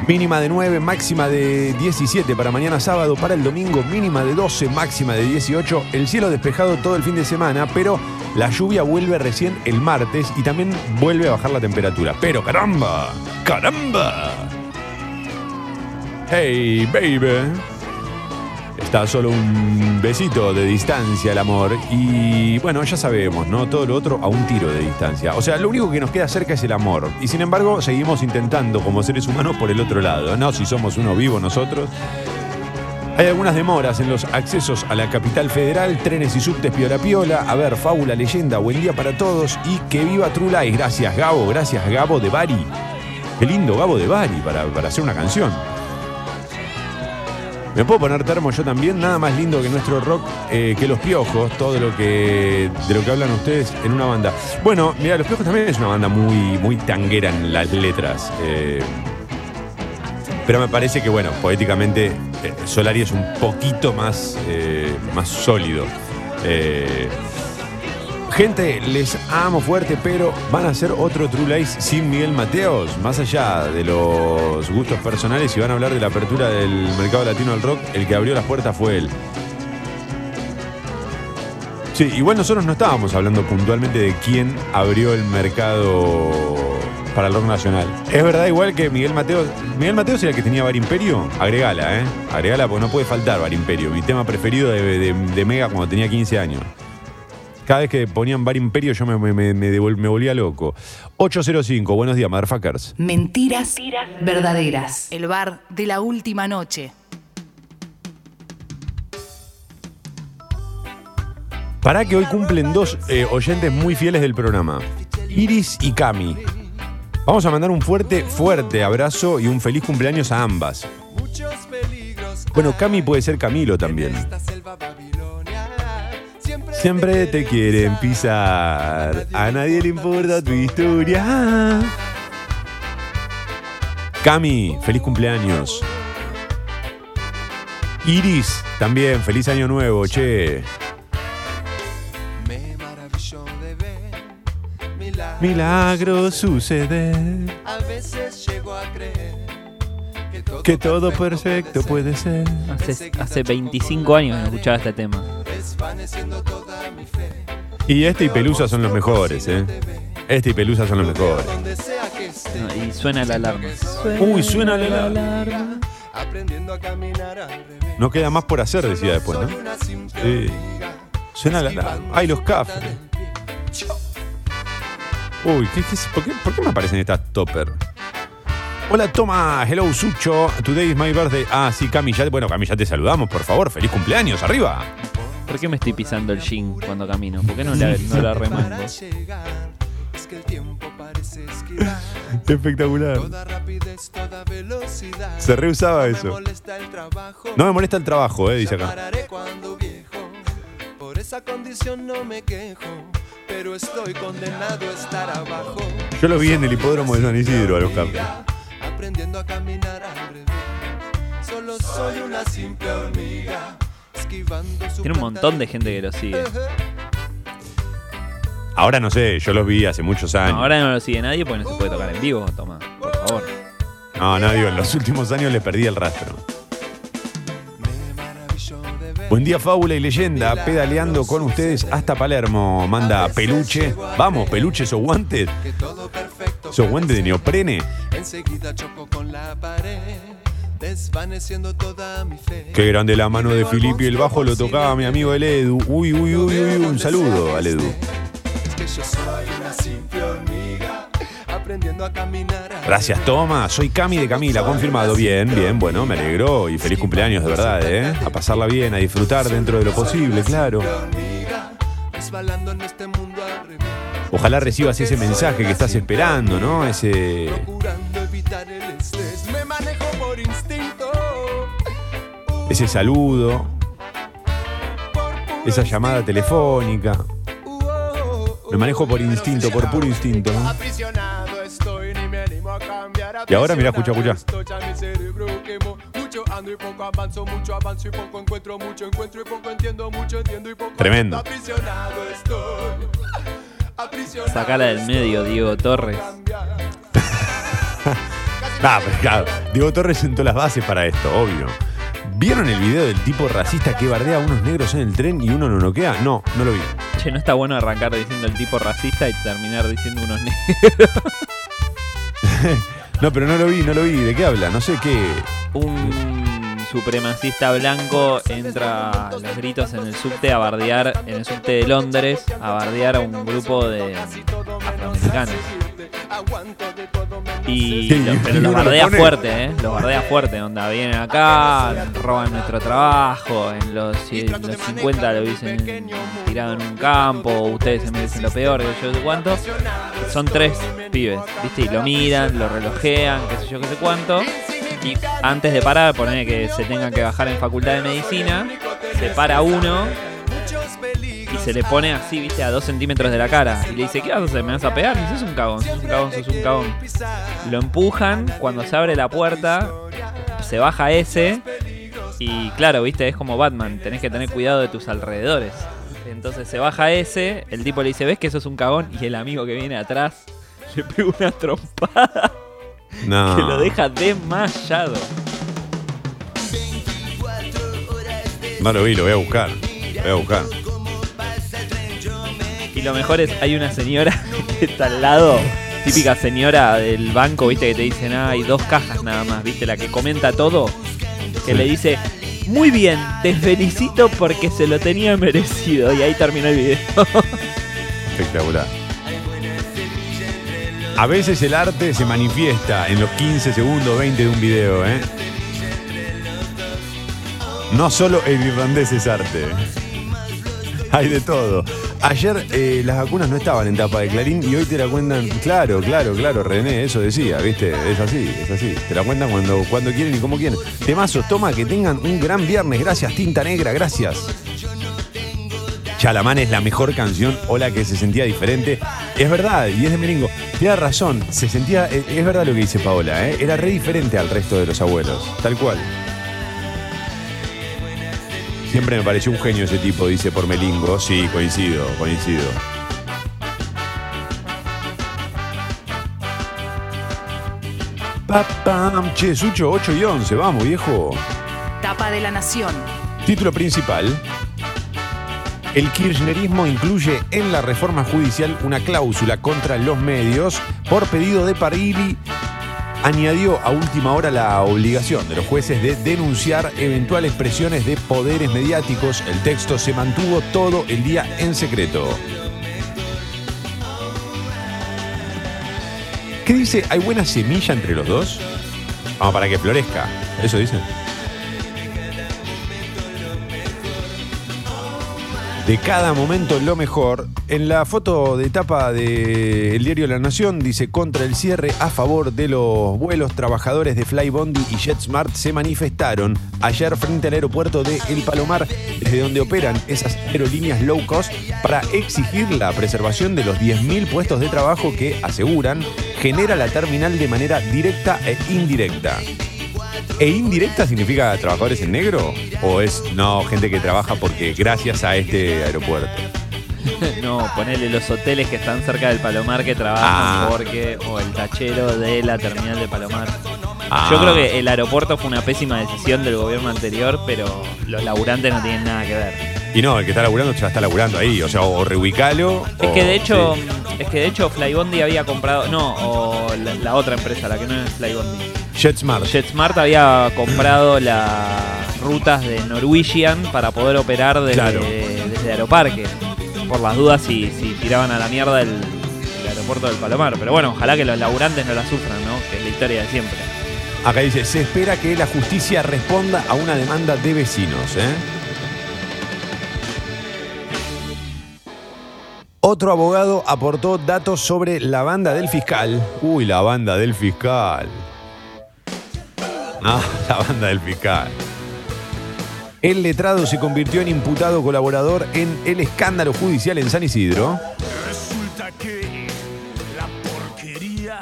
D: Mínima de 9, máxima de 17 para mañana sábado, para el domingo mínima de 12, máxima de 18. El cielo despejado todo el fin de semana, pero la lluvia vuelve recién el martes y también vuelve a bajar la temperatura. Pero caramba, caramba. Hey, baby. Está solo un besito de distancia el amor. Y bueno, ya sabemos, ¿no? Todo lo otro a un tiro de distancia. O sea, lo único que nos queda cerca es el amor. Y sin embargo, seguimos intentando como seres humanos por el otro lado, ¿no? Si somos uno vivo nosotros. Hay algunas demoras en los accesos a la capital federal, trenes y subtes piola piola. A ver, fábula, leyenda, buen día para todos y que viva True Lies. Gracias, Gabo, gracias, Gabo de Bari. Qué lindo Gabo de Bari para, para hacer una canción. Me puedo poner termo yo también, nada más lindo que nuestro rock, eh, que los piojos, todo lo que de lo que hablan ustedes en una banda. Bueno, mira, los piojos también es una banda muy, muy tanguera en las letras. eh, pero me parece que, bueno, poéticamente eh, Solari es un poquito más, eh, más sólido. Gente, les amo fuerte, pero van a hacer otro True Lies sin Miguel Mateos. Más allá de los gustos personales y van a hablar de la apertura del mercado latino del rock, el que abrió las puertas fue él. Sí, igual nosotros no estábamos hablando puntualmente de quién abrió el mercado para el rock nacional. Es verdad, igual que Miguel Mateos. Miguel Mateos era el que tenía Bar Imperio. Agregala, ¿eh? Agregala porque no puede faltar Bar Imperio. Mi tema preferido de Mega cuando tenía 15 años. Cada vez que ponían Bar Imperio yo me, me, me- me devol- me volvía loco. 805, buenos días, motherfuckers.
A: Mentiras verdaderas. El bar de la última noche.
D: Para que hoy cumplen dos eh, oyentes muy fieles del programa, Iris y Cami. Vamos a mandar un fuerte, fuerte abrazo y un feliz cumpleaños a ambas. Bueno, Cami puede ser Camilo también. Siempre te quieren pisar, a nadie le importa tu historia. Cami, feliz cumpleaños. Iris, también, feliz año nuevo, che. Milagro sucede.
F: A veces llego a creer que todo,
D: Que todo perfecto puede ser.
E: Hace, hace 25 años que no escuchaba este tema.
F: Desvaneciendo toda mi fe.
D: Y este y Pelusa son los mejores, ¿eh? Este y Pelusa son los mejores.
E: No, y suena la alarma.
D: Uy, suena la alarma.
F: aprendiendo a caminar al revés.
D: No queda más por hacer, decía después, ¿no? Sí. Suena la alarma. Ay, los cafres. Uy, ¿qué, qué es- por, qué, por qué me aparecen estas topper? Hola, toma. Hello, Sucho. Today is my birthday. Ah, sí, Cami, ya, bueno, Cami, ya te saludamos, por favor. Feliz cumpleaños, arriba.
E: ¿Por qué me estoy pisando el jean cuando camino? ¿Por qué no la, no la remango?
F: para llegar. Es que el tiempo parece esquivar.
D: Espectacular.
F: Toda rapidez, toda velocidad.
D: Se reusaba
F: No me
D: eso.
F: molesta el trabajo.
D: No me molesta el trabajo, eh, dice acá.
F: Pararé cuando viejo. Por esa condición no me quejo. Pero estoy condenado a estar abajo.
D: Yo lo vi en el hipódromo de San Isidro a los cafres.
F: Aprendiendo a caminar al revés. Solo soy una simple hormiga.
E: Tiene un montón de gente que lo sigue.
D: Ahora no sé, yo los vi hace muchos años.
E: No, ahora no lo sigue nadie porque no se puede tocar en vivo. Toma, por favor.
D: No, no, digo, en los últimos años le perdí el rastro. Buen día, fábula y leyenda. Pedaleando con ustedes hasta Palermo. Manda peluche. Vamos, peluche, esos guantes. Esos guantes de neoprene.
F: Enseguida choco con la pared. Desvaneciendo toda mi fe.
D: Qué grande la mano de Filippi. El bajo lo tocaba mi amigo el Edu. Uy, uy, uy, uy. Un saludo al Edu.
F: Es que yo soy una simple hormiga. Aprendiendo a caminar al
D: Gracias, Toma. Soy Cami de Camila. Confirmado. Bien, bien. Bueno, me alegro. Y feliz cumpleaños, de verdad, ¿eh? A pasarla bien, a disfrutar dentro de lo posible, claro.
F: este.
D: Ojalá recibas ese mensaje que estás esperando, ¿no? Ese. Ese saludo, esa llamada telefónica. Me manejo por instinto, por puro instinto. Y ahora, mirá, escucha, escucha. Tremendo.
E: Sacala del medio, Diego Torres.
F: cambiar.
D: Ah, pero claro, Diego Torres sentó las bases para esto, obvio. ¿Vieron el video del tipo racista que bardea a unos negros en el tren y uno no noquea? No, no lo vi.
E: Che, no está bueno arrancar diciendo el tipo racista y terminar diciendo unos negros.
D: No, pero no lo vi, no lo vi. ¿De qué habla? No sé qué.
E: Un supremacista blanco entra a los gritos en el subte a bardear, en el subte de Londres, a bardear a un grupo de afroamericanos. Y
D: Sí,
E: lo-
D: y
E: pero los bardea fuerte, ¿eh? Los bardea fuerte, onda, vienen acá, roban nuestro trabajo, en los, en los 50 lo dicen tirado en un campo, ustedes se merecen lo peor, que yo sé cuánto. Son tres pibes, ¿viste? Y lo miran, lo relojean, qué sé yo, qué sé cuánto. Y antes de parar, poner que se tengan que bajar en facultad de medicina, se para uno se le pone así, viste, a dos centímetros de la cara. Y le dice, ¿qué vas a hacer? ¿Me vas a pegar? Y sos un cagón, sos un cagón, sos un cagón. Lo empujan, cuando se abre la puerta, se baja ese. Y claro, viste, es como Batman, tenés que tener cuidado de tus alrededores. Entonces se baja ese, el tipo le dice, ¿ves que sos un cagón? Y el amigo que viene atrás le pega una trompada
D: No.
E: que lo deja desmayado.
D: No lo vi, lo voy a buscar. Voy a buscar.
E: Y lo mejor es, hay una señora que está al lado, típica señora del banco, viste, que te dicen, ah, hay dos cajas nada más, viste, la que comenta todo, que
D: Sí.
E: le dice, muy bien, te felicito porque se lo tenía merecido. Y ahí terminó el video.
D: Espectacular. A veces el arte se manifiesta en los 15 segundos, 20 de un video, ¿eh? No solo el irlandés es arte. Hay de todo. Ayer eh, las vacunas no estaban en tapa de Clarín y hoy te la cuentan. Claro, claro, claro, René, eso decía, ¿viste? Es así, es así. Te la cuentan cuando, cuando quieren y como quieren. Temazos, toma, que tengan un gran viernes. Gracias, Tinta Negra, gracias. Chalamán es la mejor canción o la que se sentía diferente. Es verdad, y es de Merengo. Tiene razón, se sentía. Es es verdad lo que dice Paola, ¿eh? Era re diferente al resto de los abuelos. Tal cual. Siempre me pareció un genio ese tipo, dice por Melingo. Sí, coincido, coincido. Pa, pam. Che, Sucho, 8 y 11, vamos, viejo.
A: Tapa de la Nación.
D: Título principal. El kirchnerismo incluye en la reforma judicial una cláusula contra los medios. Por pedido de Parili, añadió a última hora la obligación de los jueces de denunciar eventuales presiones de poderes mediáticos. El texto se mantuvo todo el día en secreto. ¿Qué dice? ¿Hay buena semilla entre los dos? Vamos, para que florezca. Eso dice. De cada momento lo mejor. En la foto de tapa del diario La Nación dice contra el cierre a favor de los vuelos trabajadores de Flybondi y JetSmart se manifestaron ayer frente al aeropuerto de El Palomar desde donde operan esas aerolíneas low cost para exigir la preservación de los 10.000 puestos de trabajo que aseguran genera la terminal de manera directa e indirecta. ¿E indirecta significa trabajadores en negro? ¿O es no gente que trabaja porque gracias a este aeropuerto?
E: no, ponele los hoteles que están cerca del Palomar que trabajan
D: Ah.
E: porque. o el tachero de la terminal de Palomar.
D: Ah.
E: Yo creo que el aeropuerto fue una pésima decisión del gobierno anterior, pero los laburantes no tienen nada que ver.
D: Y no, el que está laburando ya está laburando ahí. O sea, o reubicalo.
E: Es
D: o-
E: que de hecho,
D: sí.
E: es que de hecho Flybondi había comprado, no, o la, la otra empresa, la que no es Flybondi.
D: JetSmart.
E: JetSmart había comprado las rutas de Norwegian para poder operar desde,
D: Claro.
E: desde Aeroparque. Por las dudas si, si tiraban a la mierda el, el aeropuerto del Palomar. Pero bueno, ojalá que los laburantes no la sufran, ¿no? Que es la historia de siempre.
D: Acá dice, se espera que la justicia responda a una demanda de vecinos. ¿eh? Otro abogado aportó datos sobre la banda del fiscal. Uy, la banda del fiscal. Ah, la banda del fiscal. El letrado se convirtió en imputado colaborador en el escándalo judicial en San Isidro.
F: Resulta que la porquería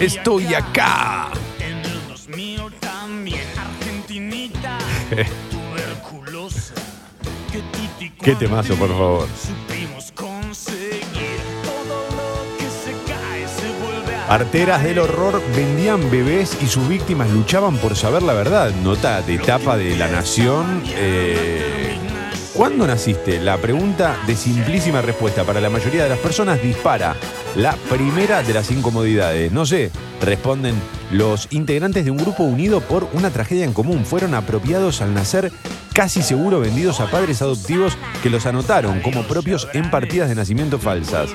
D: Estoy acá.
F: en el 2000 también Argentinita tuberculosa que
D: Qué temazo, por favor. Arteras del horror vendían bebés y sus víctimas luchaban por saber la verdad. Nota de tapa de La Nación. eh, ¿Cuándo naciste? La pregunta de simplísima respuesta para la mayoría de las personas dispara la primera de las incomodidades. No sé, responden los integrantes de un grupo unido por una tragedia en común. Fueron apropiados al nacer, casi seguro vendidos a padres adoptivos que los anotaron como propios en partidas de nacimiento falsas.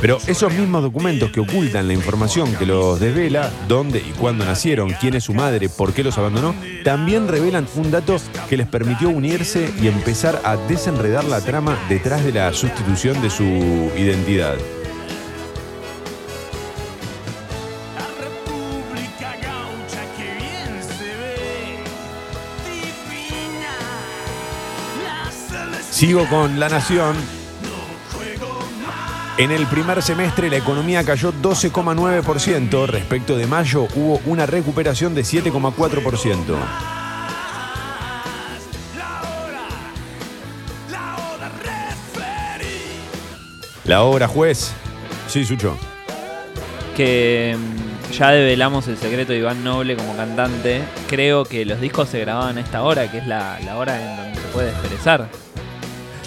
D: Pero esos mismos documentos que ocultan la información que los desvela, dónde y cuándo nacieron, quién es su madre, por qué los abandonó, también revelan un dato que les permitió unirse y empezar a desenredar la trama detrás de la sustitución de su identidad. Sigo con La Nación. En el primer semestre la economía cayó 12,9%, respecto de mayo hubo una recuperación de 7,4%. La obra juez. Sí, Sucho.
E: Que mm, ya develamos el secreto de Iván Noble como cantante. Creo que los discos se grababan a esta hora, que es la, la hora en donde se puede expresar.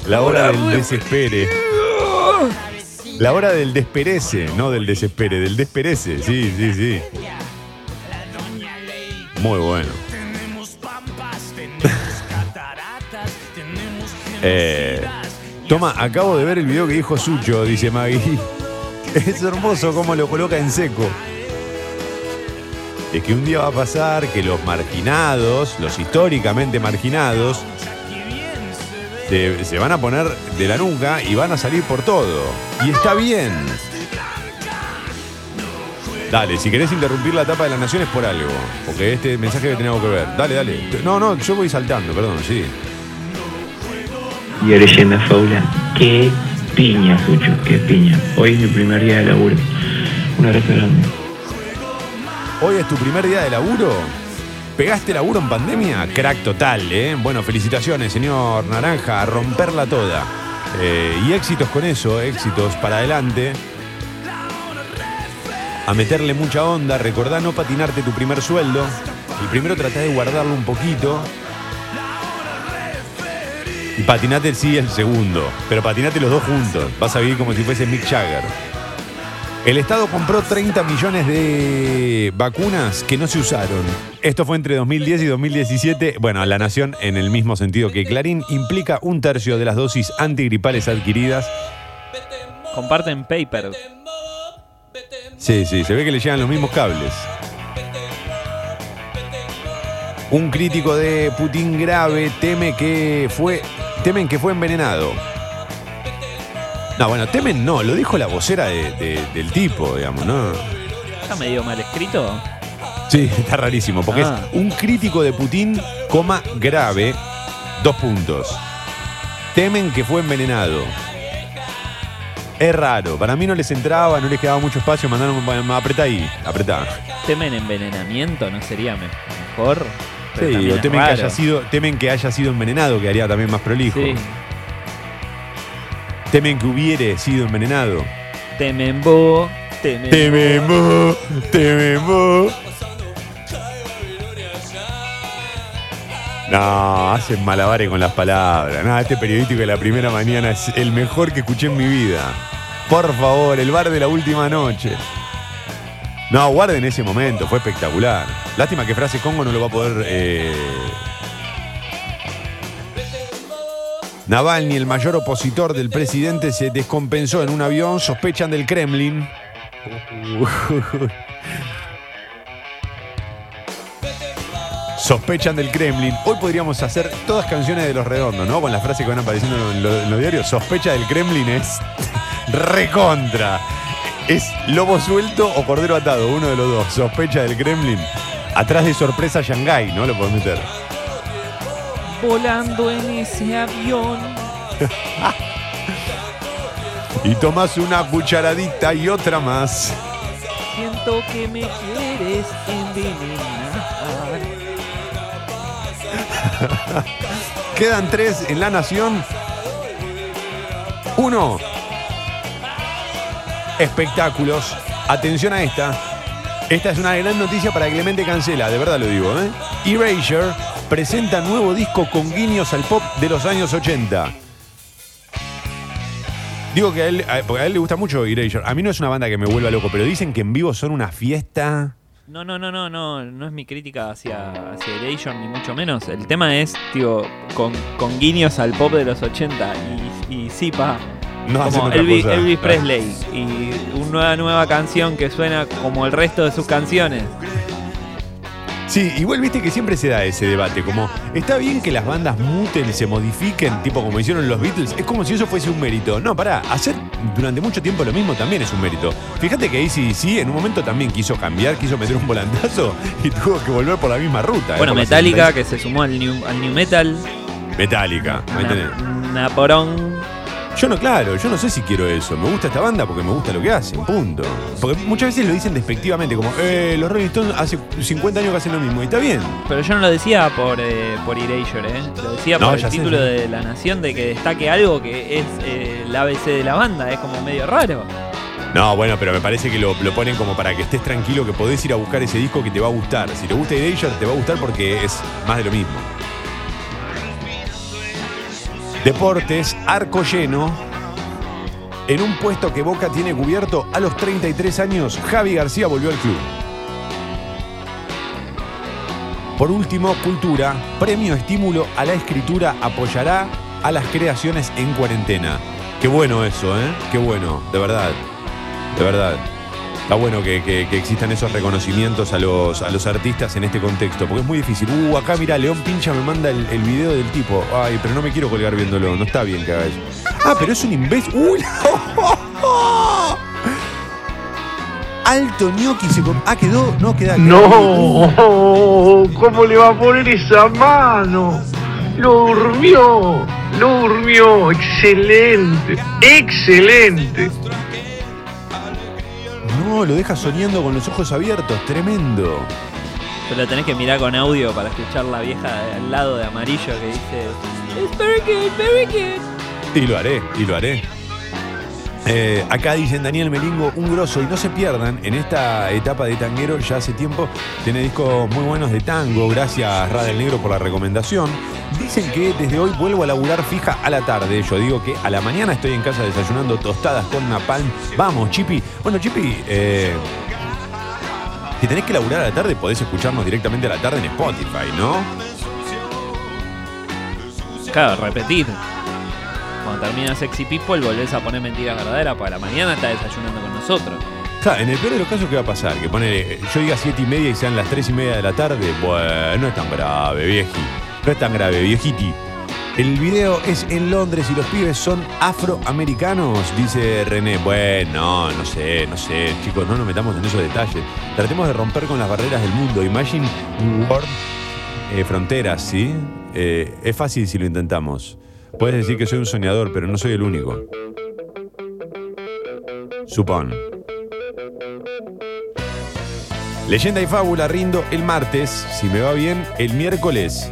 D: La hora del desespere. La hora del desperece, no del desespere, del desperece. Sí, sí, sí. Muy bueno. Eh, toma, acabo de ver el video que dijo Sucho, dice Maggie. Es hermoso cómo lo coloca en seco. Es que un día va a pasar que los marginados, los históricamente marginados, se, se van a poner de la nuca y van a salir por todo. Y está bien. Dale, si querés interrumpir la etapa de la nación es por algo. Porque este mensaje que tenemos que ver. Dale, dale. No, no, yo voy saltando, perdón, sí.
G: Y leyenda faula. Qué piña, Sucho, qué piña. Hoy es mi primer día de laburo. Un abrazo grande.
D: Hoy es tu primer día de laburo. ¿Pegaste laburo en pandemia? Crack total, ¿eh? Bueno, felicitaciones, señor Naranja, a romperla toda. Eh, y éxitos con eso, éxitos para adelante. A meterle mucha onda, recordá no patinarte tu primer sueldo. El primero tratá de guardarlo un poquito. Y patinate sí el segundo. Pero patinate los dos juntos. Vas a vivir como si fuese Mick Jagger. El Estado compró 30 millones de vacunas que no se usaron. Esto fue entre 2010 y 2017. Bueno, La Nación, en el mismo sentido que Clarín, implica un tercio de las dosis antigripales adquiridas.
E: Comparten paper.
D: Sí, sí, se ve que le llegan los mismos cables. Un crítico de Putin grave teme que fue, temen que fue envenenado. No, bueno, temen no, lo dijo la vocera de- de- del tipo, digamos, ¿no?
E: Está medio mal escrito.
D: Sí, está rarísimo, porque
E: Ah.
D: es un crítico de Putin, coma, grave, dos puntos. Temen que fue envenenado. Es raro, para mí no les entraba, no les quedaba mucho espacio, mandaron, apretá ahí, apretá.
E: Temen envenenamiento, ¿no sería me- mejor? Pero
D: Sí,
E: también
D: o
E: es
D: temen que,
E: raro.
D: haya sido, temen que haya sido envenenado, que haría también más prolijo.
E: Sí.
D: Temen que hubiere sido envenenado.
E: Temen vos, temen
D: Temen vos, temen vos. No, hacen malabares con las palabras. No, este periodístico de la primera mañana es el mejor que escuché en mi vida. Por favor, el bar de la última noche. No, guarden ese momento, fue espectacular. Lástima que Frase Congo no lo va a poder. eh, Navalny, el mayor opositor del presidente, se descompensó en un avión, sospechan del Kremlin. Sospechan del Kremlin. Hoy podríamos hacer todas canciones de los redondos, ¿no? Con las frases que van apareciendo en, lo- en los diarios. Sospecha del Kremlin es recontra. Es lobo suelto o cordero atado, uno de los dos. Sospecha del Kremlin. Atrás de sorpresa Shanghái, ¿no? Lo podemos meter.
E: volando en ese avión.
D: Y tomas una cucharadita y otra más.
E: Siento que me quieres envenenar.
D: Quedan tres en la nación. Uno. Espectáculos. Atención a esta. Esta es una gran noticia para Clemente Cancela, de verdad lo digo, ¿eh? Erasure presenta nuevo disco con guiños al pop de los años 80. Digo que a él, a- él le gusta mucho Erasure. A mí no es una banda que me vuelva loco, pero dicen que en vivo son una fiesta.
E: No, no, no, no, no, no es mi crítica hacia, hacia Erasure, ni mucho menos. El tema es, tío, con, con guiños al pop de los 80 y, y sí, pa.
D: No
E: como Elvis. Elvis Presley y una nueva canción que suena como el resto de sus canciones.
D: Sí, igual viste que siempre se da ese debate, como está bien que las bandas muten, se modifiquen, tipo como hicieron los Beatles, es como si eso fuese un mérito. No, pará, hacer durante mucho tiempo lo mismo también es un mérito. Fíjate que ACDC en un momento también quiso cambiar, quiso meter un volantazo y tuvo que volver por la misma ruta. ¿eh?
E: Bueno, Metallica,
D: 76.
E: que se sumó al new, al new metal.
D: Metallica, ahí tenés.
E: Na- Naporón.
D: Yo no, claro, yo no sé si quiero eso. Me gusta esta banda porque me gusta lo que hacen, punto. Porque muchas veces lo dicen despectivamente, como, eh, los Rolling Stones hace 50 años que hacen lo mismo. Y está bien.
E: Pero yo no lo decía por, eh, por Erasure, ¿eh? Lo decía
D: No,
E: por el título de La Nación de que destaque algo que es eh, el ABC de la banda. Es como medio raro.
D: No, bueno, pero me parece que lo, lo ponen como para que estés tranquilo, que podés ir a buscar ese disco que te va a gustar. Si te gusta Erasure, te va a gustar porque es más de lo mismo. Deportes, arco lleno. En un puesto que Boca tiene cubierto a los 33 años, Javi García volvió al club. Por último, cultura, premio estímulo a la escritura apoyará a las creaciones en cuarentena. Qué bueno eso, ¿eh? Qué bueno, de verdad. De verdad. Está bueno que, que- que existan esos reconocimientos a los, a los artistas en este contexto, porque es muy difícil. Uh, acá mira, León Pincha me manda el, el video del tipo. Ay, pero no me quiero colgar viéndolo, no está bien que haga eso. Ah, pero es un imbécil. ¡Uy! Alto ñoqui se Ah, quedó. No, queda-
I: No, ¿cómo le va a poner esa mano? Lo durmió, lo durmió, excelente, excelente.
D: No, lo deja soñando con los ojos abiertos, tremendo.
E: Pero lo tenés que mirar con audio para escuchar la vieja al lado de amarillo que dice It's very good, very good.
D: Y lo haré, y lo haré. Eh, acá dicen Daniel Melingo, un grosso, y no se pierdan, en esta etapa de tanguero ya hace tiempo tiene discos muy buenos de tango, gracias Radel Negro por la recomendación. Dicen que desde hoy vuelvo a laburar fija a la tarde, yo digo que a la mañana estoy en casa desayunando tostadas con napalm. Vamos, Chipi. Bueno, Chipi, eh, si tenés que laburar a la tarde, podés escucharnos directamente a la tarde en Spotify, ¿no?
E: Claro, repetir. Cuando termina Sexy People volvés a poner mentiras verdaderas para la mañana está desayunando con nosotros.
D: Claro, en el peor de los casos, ¿qué va a pasar? Que pone, yo diga siete y media y sean las tres y media de la tarde. Bueno, no es tan grave, vieji. No es tan grave, viejiti. El video es en Londres y los pibes son afroamericanos, dice René. Bueno, no sé, no sé, chicos, no nos metamos en esos detalles. Tratemos de romper con las barreras del mundo. Imagine World eh, Fronteras, ¿sí? Eh, es fácil si lo intentamos. Puedes decir que soy un soñador, pero no soy el único. Supón. Leyenda y fábula rindo el martes, si me va bien, el miércoles.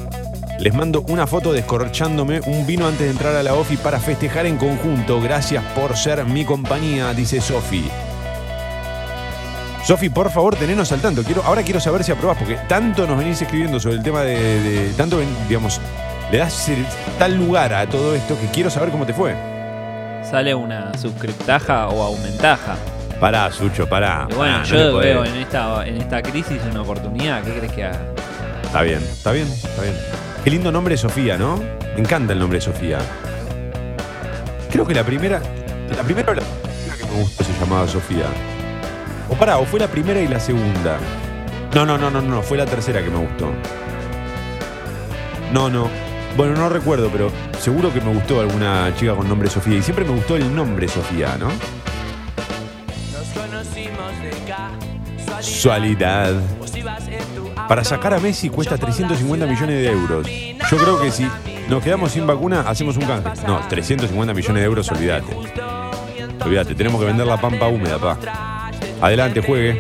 D: Les mando una foto descorchándome un vino antes de entrar a la OFI para festejar en conjunto. Gracias por ser mi compañía, dice Sofi. Sofi, por favor, tenenos al tanto. Quiero, ahora quiero saber si aprobás, porque tanto nos venís escribiendo sobre el tema de. tanto, digamos, le das tal lugar a todo esto que quiero saber cómo te fue.
E: Sale una suscriptaja o aumentaja.
D: Pará, Sucho, pará.
E: Y bueno,
D: pará, no
E: yo veo en esta, en esta crisis una oportunidad. ¿Qué crees que haga?
D: Está bien, está bien, está bien. Qué lindo nombre Sofía, ¿no? Me encanta el nombre de Sofía. Creo que la primera. La primera o la segunda que me gustó se llamaba Sofía. O pará, o fue la primera y la segunda. No, no, no, no, no, fue la tercera que me gustó. No, no. Bueno, no recuerdo, pero seguro que me gustó alguna chica con nombre Sofía. Y siempre me gustó el nombre Sofía, ¿no? Sualidad. Para sacar a Messi cuesta 350 millones de euros. Yo creo que si nos quedamos sin vacuna, hacemos un canje. No, 350 millones de euros, olvídate. Olvídate, tenemos que vender la pampa húmeda, pa. Adelante, juegue.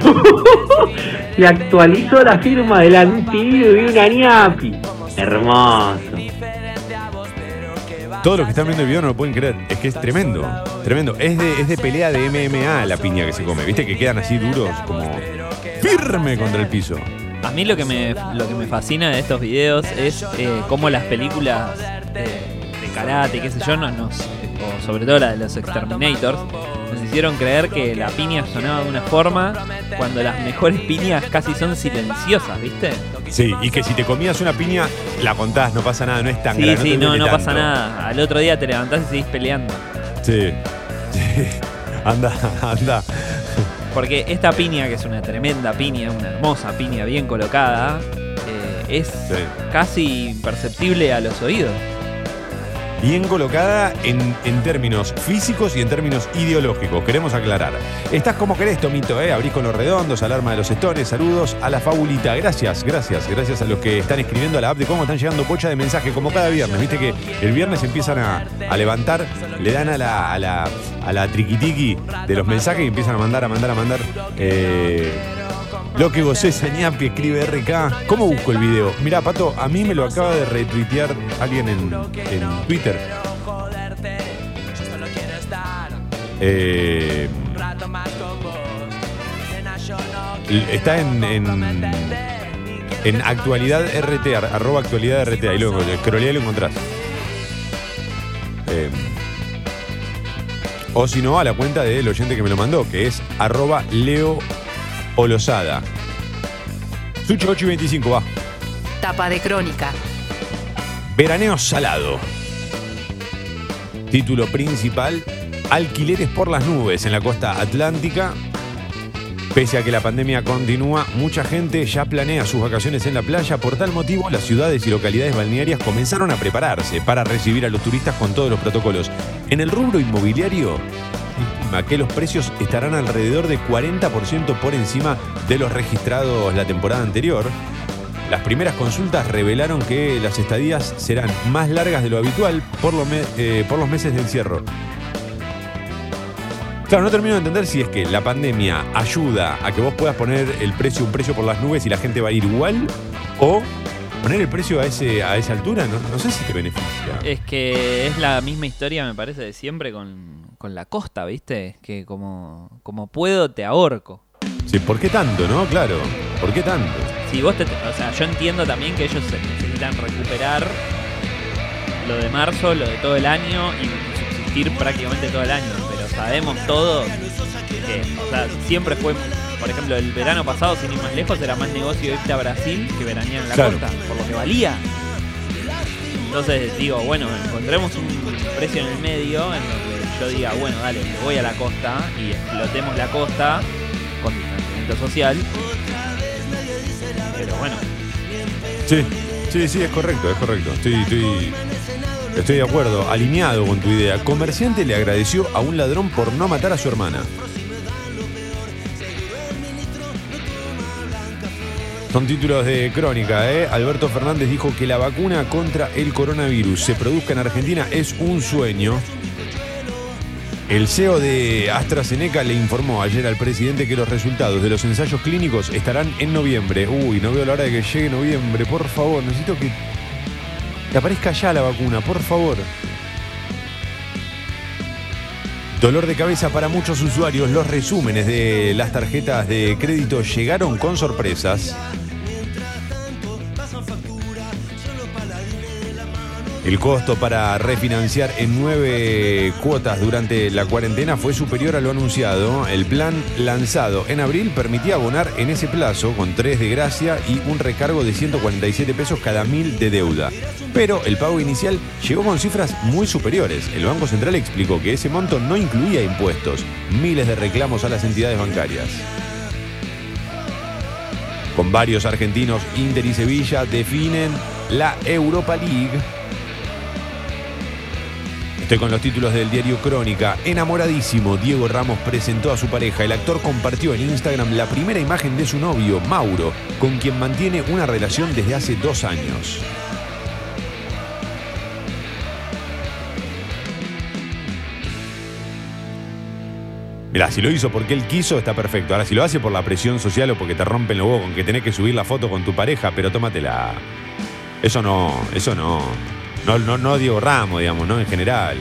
I: Le actualizó la firma del antivirus de una ñapi. Hermoso.
D: Todos los que están viendo el video no lo pueden creer. Es que es tremendo. Tremendo. Es de, es de pelea de MMA la piña que se come. ¿Viste? Que quedan así duros, como firme contra el piso.
E: A mí lo que me, lo que me fascina de estos videos es eh, cómo las películas de, de karate, qué sé yo, no, nos, o sobre todo la de los Exterminators, nos hicieron creer que la piña sonaba de una forma cuando las mejores piñas casi son silenciosas, ¿viste?
D: Sí, y que si te comías una piña, la contás, no pasa nada, no es tan
E: Sí,
D: grave.
E: sí, no, pasa nada. Al otro día te levantás y seguís peleando.
D: Sí. sí. Anda, anda.
E: Porque esta piña, que es una tremenda piña, una hermosa piña bien colocada, eh, es
D: Sí.
E: casi imperceptible a los oídos.
D: Bien colocada en, en términos físicos y en términos ideológicos. Queremos aclarar. Estás como querés, Tomito, ¿eh? Abrís con los redondos, alarma de los estones. Saludos a la fabulita. Gracias, gracias. Gracias a los que están escribiendo a la app de cómo están llegando pocha de mensaje, como cada viernes. Viste que el viernes empiezan a, a levantar, le dan a la, a la, a la triquitiqui de los mensajes y empiezan a mandar, a mandar, a mandar. Eh, lo que vos es, que escribe RK. ¿Cómo busco el video? Mirá, Pato, a mí me lo acaba de retuitear alguien en, en Twitter. Eh, está en, en, en actualidad RT, ar- arroba actualidad RT. Ahí lo, y lo encontrás. Eh, o si no, a la cuenta del oyente que me lo mandó, que es arroba Leo Olosada. Sucho 8 y 25, va.
A: Tapa de crónica.
D: Veraneo salado. Título principal, alquileres por las nubes en la costa atlántica. Pese a que la pandemia continúa, mucha gente ya planea sus vacaciones en la playa. Por tal motivo, las ciudades y localidades balnearias comenzaron a prepararse para recibir a los turistas con todos los protocolos. En el rubro inmobiliario, que los precios estarán alrededor de 40% por encima de los registrados la temporada anterior. Las primeras consultas revelaron que las estadías serán más largas de lo habitual eh, por los meses de encierro. Claro, no termino de entender si es que la pandemia ayuda a que vos puedas poner el precio, un precio por las nubes y la gente va a ir igual, o poner el precio a, esa altura, no sé si te beneficia.
E: Es que es la misma historia, me parece, de siempre con, con la costa, ¿viste? Que como, como puedo, te ahorco.
D: Sí, ¿Por qué tanto, no? Claro, ¿por qué tanto?
E: Si vos te, o sea, yo entiendo también que ellos se necesitan recuperar lo de marzo, lo de todo el año y subsistir prácticamente todo el año. Pero sabemos todos que, o sea, siempre fue, por ejemplo, el verano pasado, sin ir más lejos, era más negocio irte a Brasil que veranear en la
D: Claro.
E: costa, por lo que valía. Entonces digo, bueno, encontremos un precio en el medio en donde yo diga, bueno, dale, voy a la costa y explotemos la costa con distanciamiento social. Pero bueno,
D: Sí, sí, sí, es correcto, es correcto. Estoy, estoy, estoy de acuerdo, alineado con tu idea. Comerciante le agradeció a un ladrón por no matar a su hermana. Son títulos de crónica, ¿eh? Alberto Fernández dijo que la vacuna contra el coronavirus se produzca en Argentina es un sueño. El CEO de AstraZeneca le informó ayer al presidente que los resultados de los ensayos clínicos estarán en noviembre. Uy, no veo la hora de que llegue noviembre. Por favor, necesito que, aparezca ya la vacuna, por favor. Dolor de cabeza para muchos usuarios. Los resúmenes de las tarjetas de crédito llegaron con sorpresas. El costo para refinanciar en nueve cuotas durante la cuarentena fue superior a lo anunciado. El plan lanzado en abril permitía abonar en ese plazo con tres de gracia y un recargo de 147 pesos cada mil de deuda. Pero el pago inicial llegó con cifras muy superiores. El Banco Central explicó que ese monto no incluía impuestos. Miles de reclamos a las entidades bancarias. Con varios argentinos, Inter y Sevilla definen la Europa League. Con los títulos del diario Crónica. Enamoradísimo, Diego Ramos presentó a su pareja. El actor compartió en Instagram la primera imagen de su novio, Mauro, con quien mantiene una relación desde hace dos años. Mirá, si lo hizo porque él quiso, está perfecto. Ahora, si lo hace por la presión social o porque te rompen los huevos con que tenés que subir la foto con tu pareja, pero tómatela. Eso no, eso no. No, no, no Diego Ramos, digamos, ¿no? En general.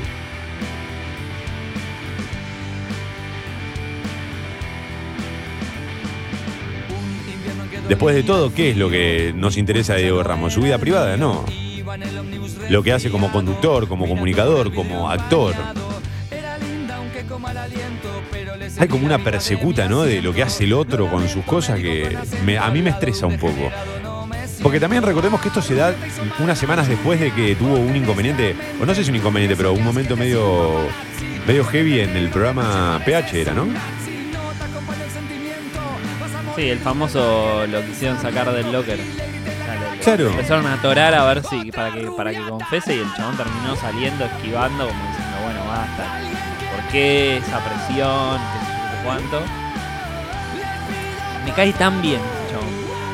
D: Después de todo, ¿qué es lo que nos interesa de Diego Ramos? ¿Su vida privada? No. Lo que hace como conductor, como comunicador, como actor. Hay como una persecuta, ¿no? De lo que hace el otro con sus cosas que me- a mí me estresa un poco. Porque también recordemos que esto se da unas semanas después de que tuvo un inconveniente, o no sé si un inconveniente, pero un momento medio, medio heavy en el programa PH era, ¿no?
E: Sí, el famoso lo quisieron sacar del locker.
D: Claro.
E: Empezaron a atorar a ver si para que para que confese y el chabón terminó saliendo, esquivando, como diciendo, bueno, basta. ¿Por qué esa presión? ¿Qué cuánto? Me cae tan bien.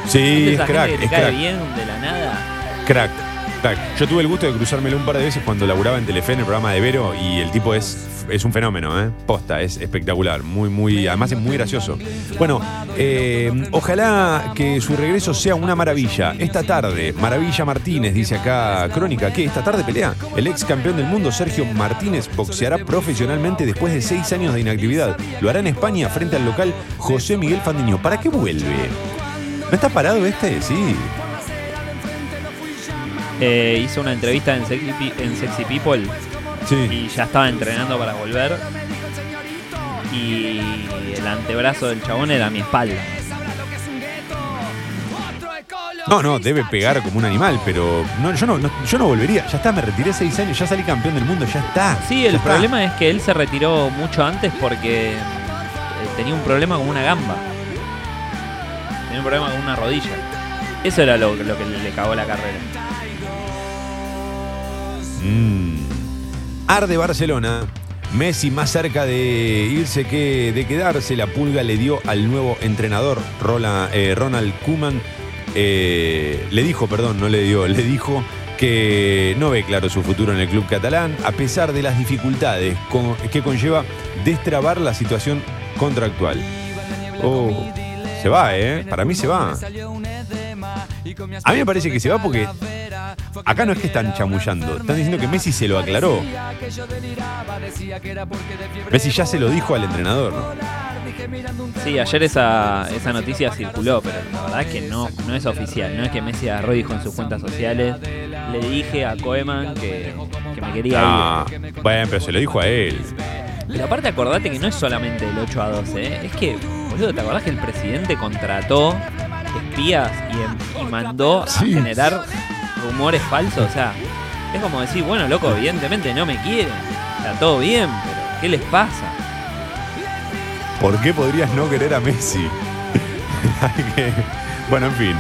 D: Sí,
E: ¿Viste
D: es crack,
E: gente que
D: es
E: cae
D: crack.
E: bien de la nada?
D: Crack, crack. Yo tuve el gusto de cruzármelo un par de veces cuando laburaba en Telefe en el programa de Vero y el tipo es, es un fenómeno, ¿eh? Posta, es espectacular. Muy, muy, además es muy gracioso. Bueno, eh, ojalá que su regreso sea una maravilla. Esta tarde, Maravilla Martínez, dice acá Crónica, que esta tarde pelea. El ex campeón del mundo, Sergio Martínez, boxeará profesionalmente después de seis años de inactividad. Lo hará en España frente al local José Miguel Fandiño. ¿Para qué vuelve? ¿No está parado este? Sí.
E: Eh, hizo una entrevista en Sexy, Pe- en Sexy People
D: Sí.
E: y ya estaba entrenando para volver. Y el antebrazo del chabón era mi espalda.
D: No, no, debe pegar como un animal, pero no, yo, no, no- yo no volvería. Ya está, me retiré seis años, ya salí campeón del mundo, ya está.
E: Sí, el
D: está.
E: problema es que él se retiró mucho antes porque eh, tenía un problema con una gamba. Un problema con una rodilla. Eso era lo, que le, cagó la carrera.
D: Mm. Arde Barcelona. Messi más cerca de irse que de quedarse. La pulga le dio al nuevo entrenador, eh, Ronald Koeman. eh, le dijo, perdón, no le dio, le dijo que no ve claro su futuro en el club catalán, a pesar de las dificultades que conlleva destrabar la situación contractual. Oh, se va, ¿eh? Para mí se va. A mí me parece que se va porque acá no es que están chamullando, están diciendo que Messi se lo aclaró. Messi ya se lo dijo al entrenador.
E: Sí, ayer esa, esa noticia circuló, pero la verdad es que no, no es oficial. No es que Messi agarró y dijo en sus cuentas sociales. Le dije a Koeman que, que me quería
D: Ah,
E: ir.
D: bueno, pero se lo dijo a él.
E: Pero aparte acordate que no es solamente el 8 a 12, ¿eh? es que, boludo, ¿te acordás que el presidente contrató espías y, y mandó a generar rumores falsos? O sea, es como decir, bueno, loco, evidentemente no me quieren. Está todo bien, pero ¿qué les pasa?
D: ¿Por qué podrías no querer a Messi? Bueno, en fin.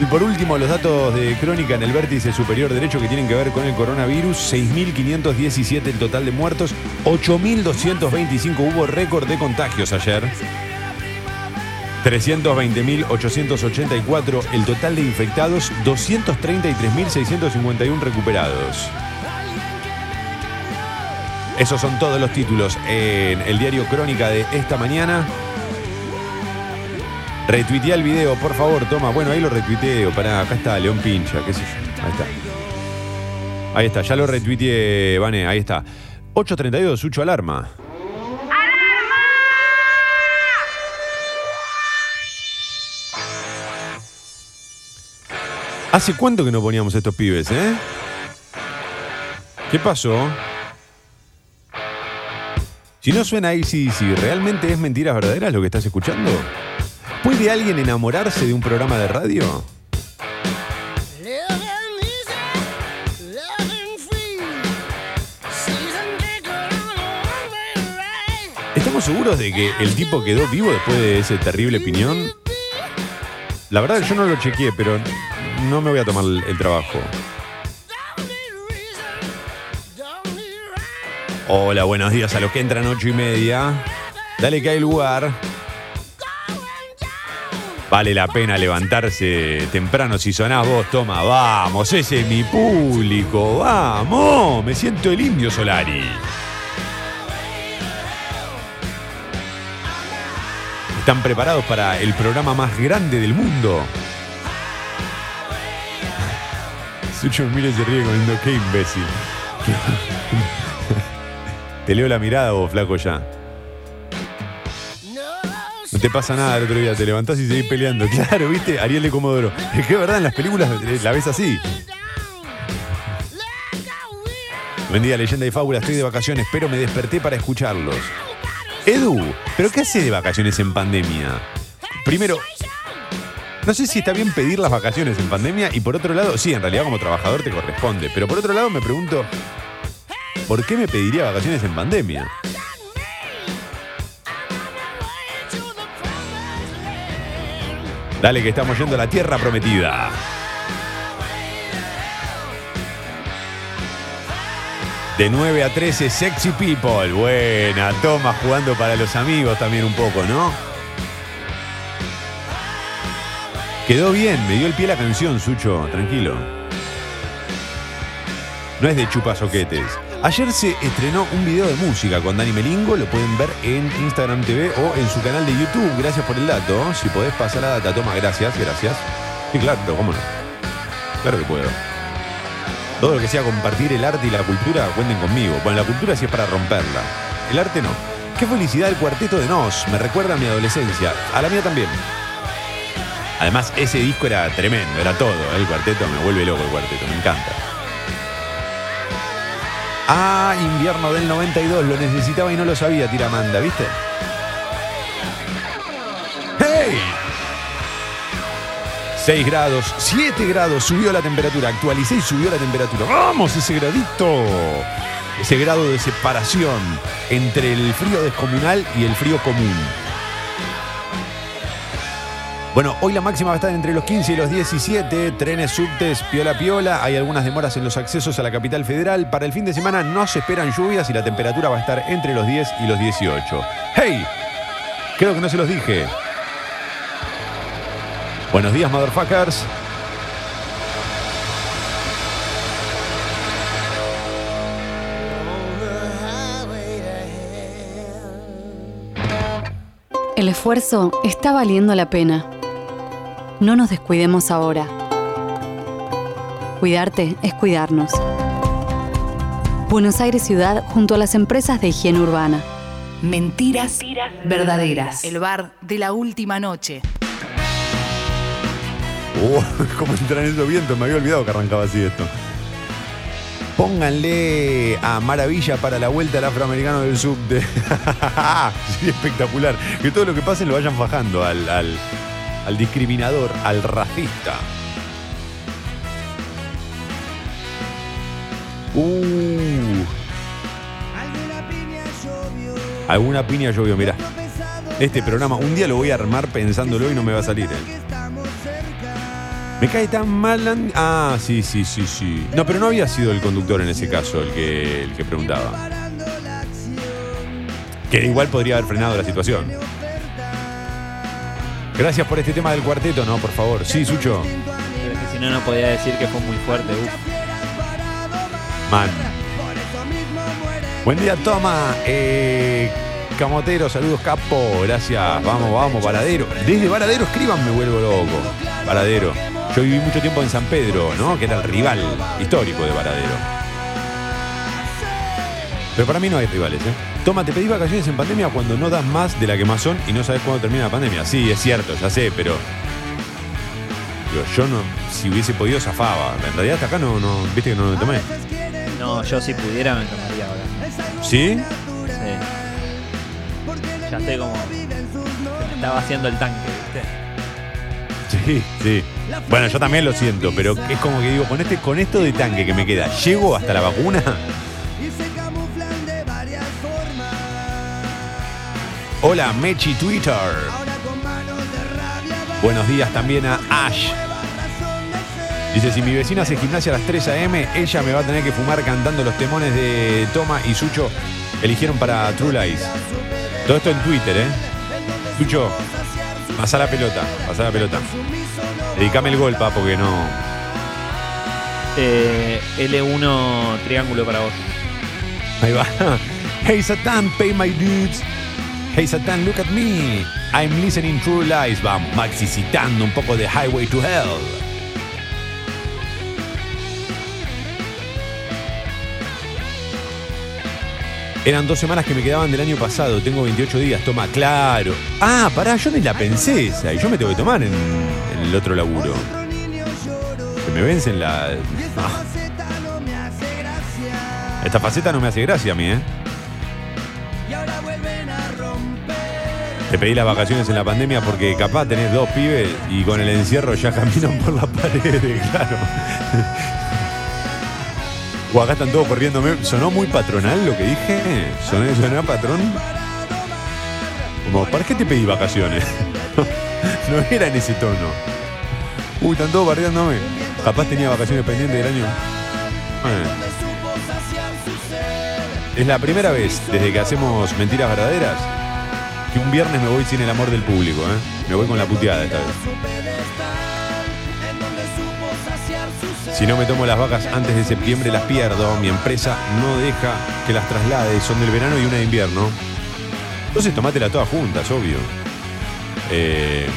D: Y por último, los datos de crónica en el vértice superior derecho que tienen que ver con el coronavirus. 6.517 el total de muertos. 8.225 hubo récord de contagios ayer. 320.884 el total de infectados. 233.651 recuperados. Esos son todos los títulos en el diario Crónica de esta mañana. Retuitea el video, por favor, toma. Bueno, ahí lo retuiteo. Pará, acá está, León Pincha, qué sé yo. Ahí está. Ahí está, ya lo retuiteé, Vane, ahí está. 8.32, Sucho Alarma. ¿Hace cuánto que no poníamos estos pibes, eh? ¿Qué pasó? Si no suena ACDC, ¿realmente es mentiras verdaderas lo que estás escuchando? ¿Puede alguien enamorarse de un programa de radio? ¿Estamos seguros de que el tipo quedó vivo después de ese terrible piñón? La verdad yo no lo chequeé, pero no me voy a tomar el, trabajo. Hola, buenos días a los que entran ocho y media. Dale que hay lugar. Vale la pena levantarse temprano si sonás vos, toma, vamos, ese es mi público, vamos, me siento el indio Solari. ¿Están preparados para el programa más grande del mundo? Sucho mira y se ríe comiendo qué imbécil. Te leo la mirada vos, flaco, ya. No te pasa nada el otro día, te levantás y seguís peleando. Claro, viste, Ariel de Comodoro. Es que es verdad, en las películas la ves así. Buen día, leyenda y fábula, estoy de vacaciones, pero me desperté para escucharlos. Edu, ¿pero qué hace de vacaciones en pandemia? Primero, no sé si está bien pedir las vacaciones en pandemia y por otro lado, sí, en realidad como trabajador te corresponde, pero por otro lado me pregunto, ¿por qué me pediría vacaciones en pandemia? Dale que estamos yendo a la tierra prometida. De 9 a 13, Sexy People. Buena, toma jugando para los amigos también un poco, ¿no? Quedó bien, me dio el pie la canción, Sucho, tranquilo. No es de chupasoquetes. Ayer se estrenó un video de música con Dani Melingo, lo pueden ver en Instagram TV o en su canal de YouTube. Gracias por el dato. Si podés pasar la data, toma, gracias, gracias. Sí, claro, cómo no. Claro que puedo. Todo lo que sea compartir el arte y la cultura, cuenten conmigo. Bueno, la cultura sí es para romperla. El arte no. Qué felicidad el cuarteto de Nos. Me recuerda a mi adolescencia. A la mía también. Además, ese disco era tremendo, era todo. El cuarteto me vuelve loco el cuarteto, me encanta. Ah, invierno del 92, lo necesitaba y no lo sabía, tira Amanda, ¿viste? ¡Hey! 6 grados, 7 grados, subió la temperatura, actualicé y subió la temperatura. ¡Vamos, ese gradito! Ese grado de separación entre el frío descomunal y el frío común. Bueno, hoy la máxima va a estar entre los 15 y los 17. Trenes, subtes, piola piola. Hay algunas demoras en los accesos a la capital federal. Para el fin de semana no se esperan lluvias y la temperatura va a estar entre los 10 y los 18. ¡Hey! Creo que no se los dije. Buenos días, motherfuckers.
J: El esfuerzo está valiendo la pena. No nos descuidemos ahora. Cuidarte es cuidarnos. Buenos Aires Ciudad junto a las empresas de higiene urbana.
A: Mentiras, verdaderas. El bar de la última noche.
D: Oh, ¿Cómo entran esos vientos? Me había olvidado que arrancaba así esto. Pónganle a Maravilla para la vuelta al afroamericano del subte. Sería espectacular. Que todo lo que pase lo vayan bajando al, al, al discriminador, al racista. Uh. Alguna piña llovió, mirá. Este programa, un día lo voy a armar pensándolo y no me va a salir. ¿eh? Me cae tan mal. And- Ah, sí, sí, sí, sí. No, pero no había sido el conductor en ese caso el que, el que preguntaba. Que igual podría haber frenado la situación. Gracias por este tema del cuarteto, ¿no? Por favor. Sí, Sucho.
E: Pero es que si no, no podía decir que fue muy fuerte. Uf.
D: Man. Buen día, toma. Eh, Camotero, saludos, capo. Gracias. Vamos, vamos, Varadero. Desde Varadero escriban, me vuelvo loco. Varadero. Yo viví mucho tiempo en San Pedro, ¿no? Que era el rival histórico de Varadero. Pero para mí no hay rivales, ¿eh? Toma, te pedí vacaciones en pandemia cuando no das más de la que más son y no sabes cuándo termina la pandemia. Sí, es cierto, ya sé, pero. Digo, yo no. Si hubiese podido, zafaba. En realidad, hasta acá no, no. ¿Viste que no lo tomé?
E: No, yo si pudiera me tomaría ahora.
D: ¿Sí?
E: Sí. Ya estoy como. me estaba haciendo el tanque, ¿viste?
D: Sí, sí. Bueno, yo también lo siento, pero es como que digo, con este, con esto de tanque que me queda, ¿llego hasta la vacuna? Hola, Mechi Twitter. Buenos días también a Ash. Dice, si mi vecina hace gimnasia a las 3 a.m., ella me va a tener que fumar cantando los temones de Toma y Sucho eligieron para True Lies. Todo esto en Twitter, ¿eh? Sucho, pasa la pelota, pasa la pelota. Dedicame el gol, papo, que no.
E: Eh, L1 triángulo para vos.
D: Ahí va. Hey Satan, pay my dudes. Hey Satan, look at me. I'm listening True Lies. Vamos, maxicitando un poco de Highway to Hell. Eran dos semanas que me quedaban del año pasado. Tengo 28 días. Toma, claro. Ah, pará, yo ni la pensé esa. Y yo me tengo que tomar en, el otro laburo. Que me vencen la. Ah. Esta faceta no me hace gracia a mí, ¿eh? Te pedí las vacaciones en la pandemia porque capaz tenés dos pibes y con el encierro ya caminan por las paredes, claro. O acá están todos corriéndome. ¿Sonó muy patronal lo que dije? ¿Sonó, sonó patrón? Como, ¿para qué te pedí vacaciones? no era en ese tono. Uy, están todos bardeándome. Capaz tenía vacaciones pendientes del año. Es la primera vez desde que hacemos mentiras verdaderas que un viernes me voy sin el amor del público, ¿eh? Me voy con la puteada esta vez. Si no me tomo las vacas antes de septiembre las pierdo. Mi empresa no deja que las traslade. Son del verano y una de invierno. Entonces tomátela todas juntas, obvio. Eh,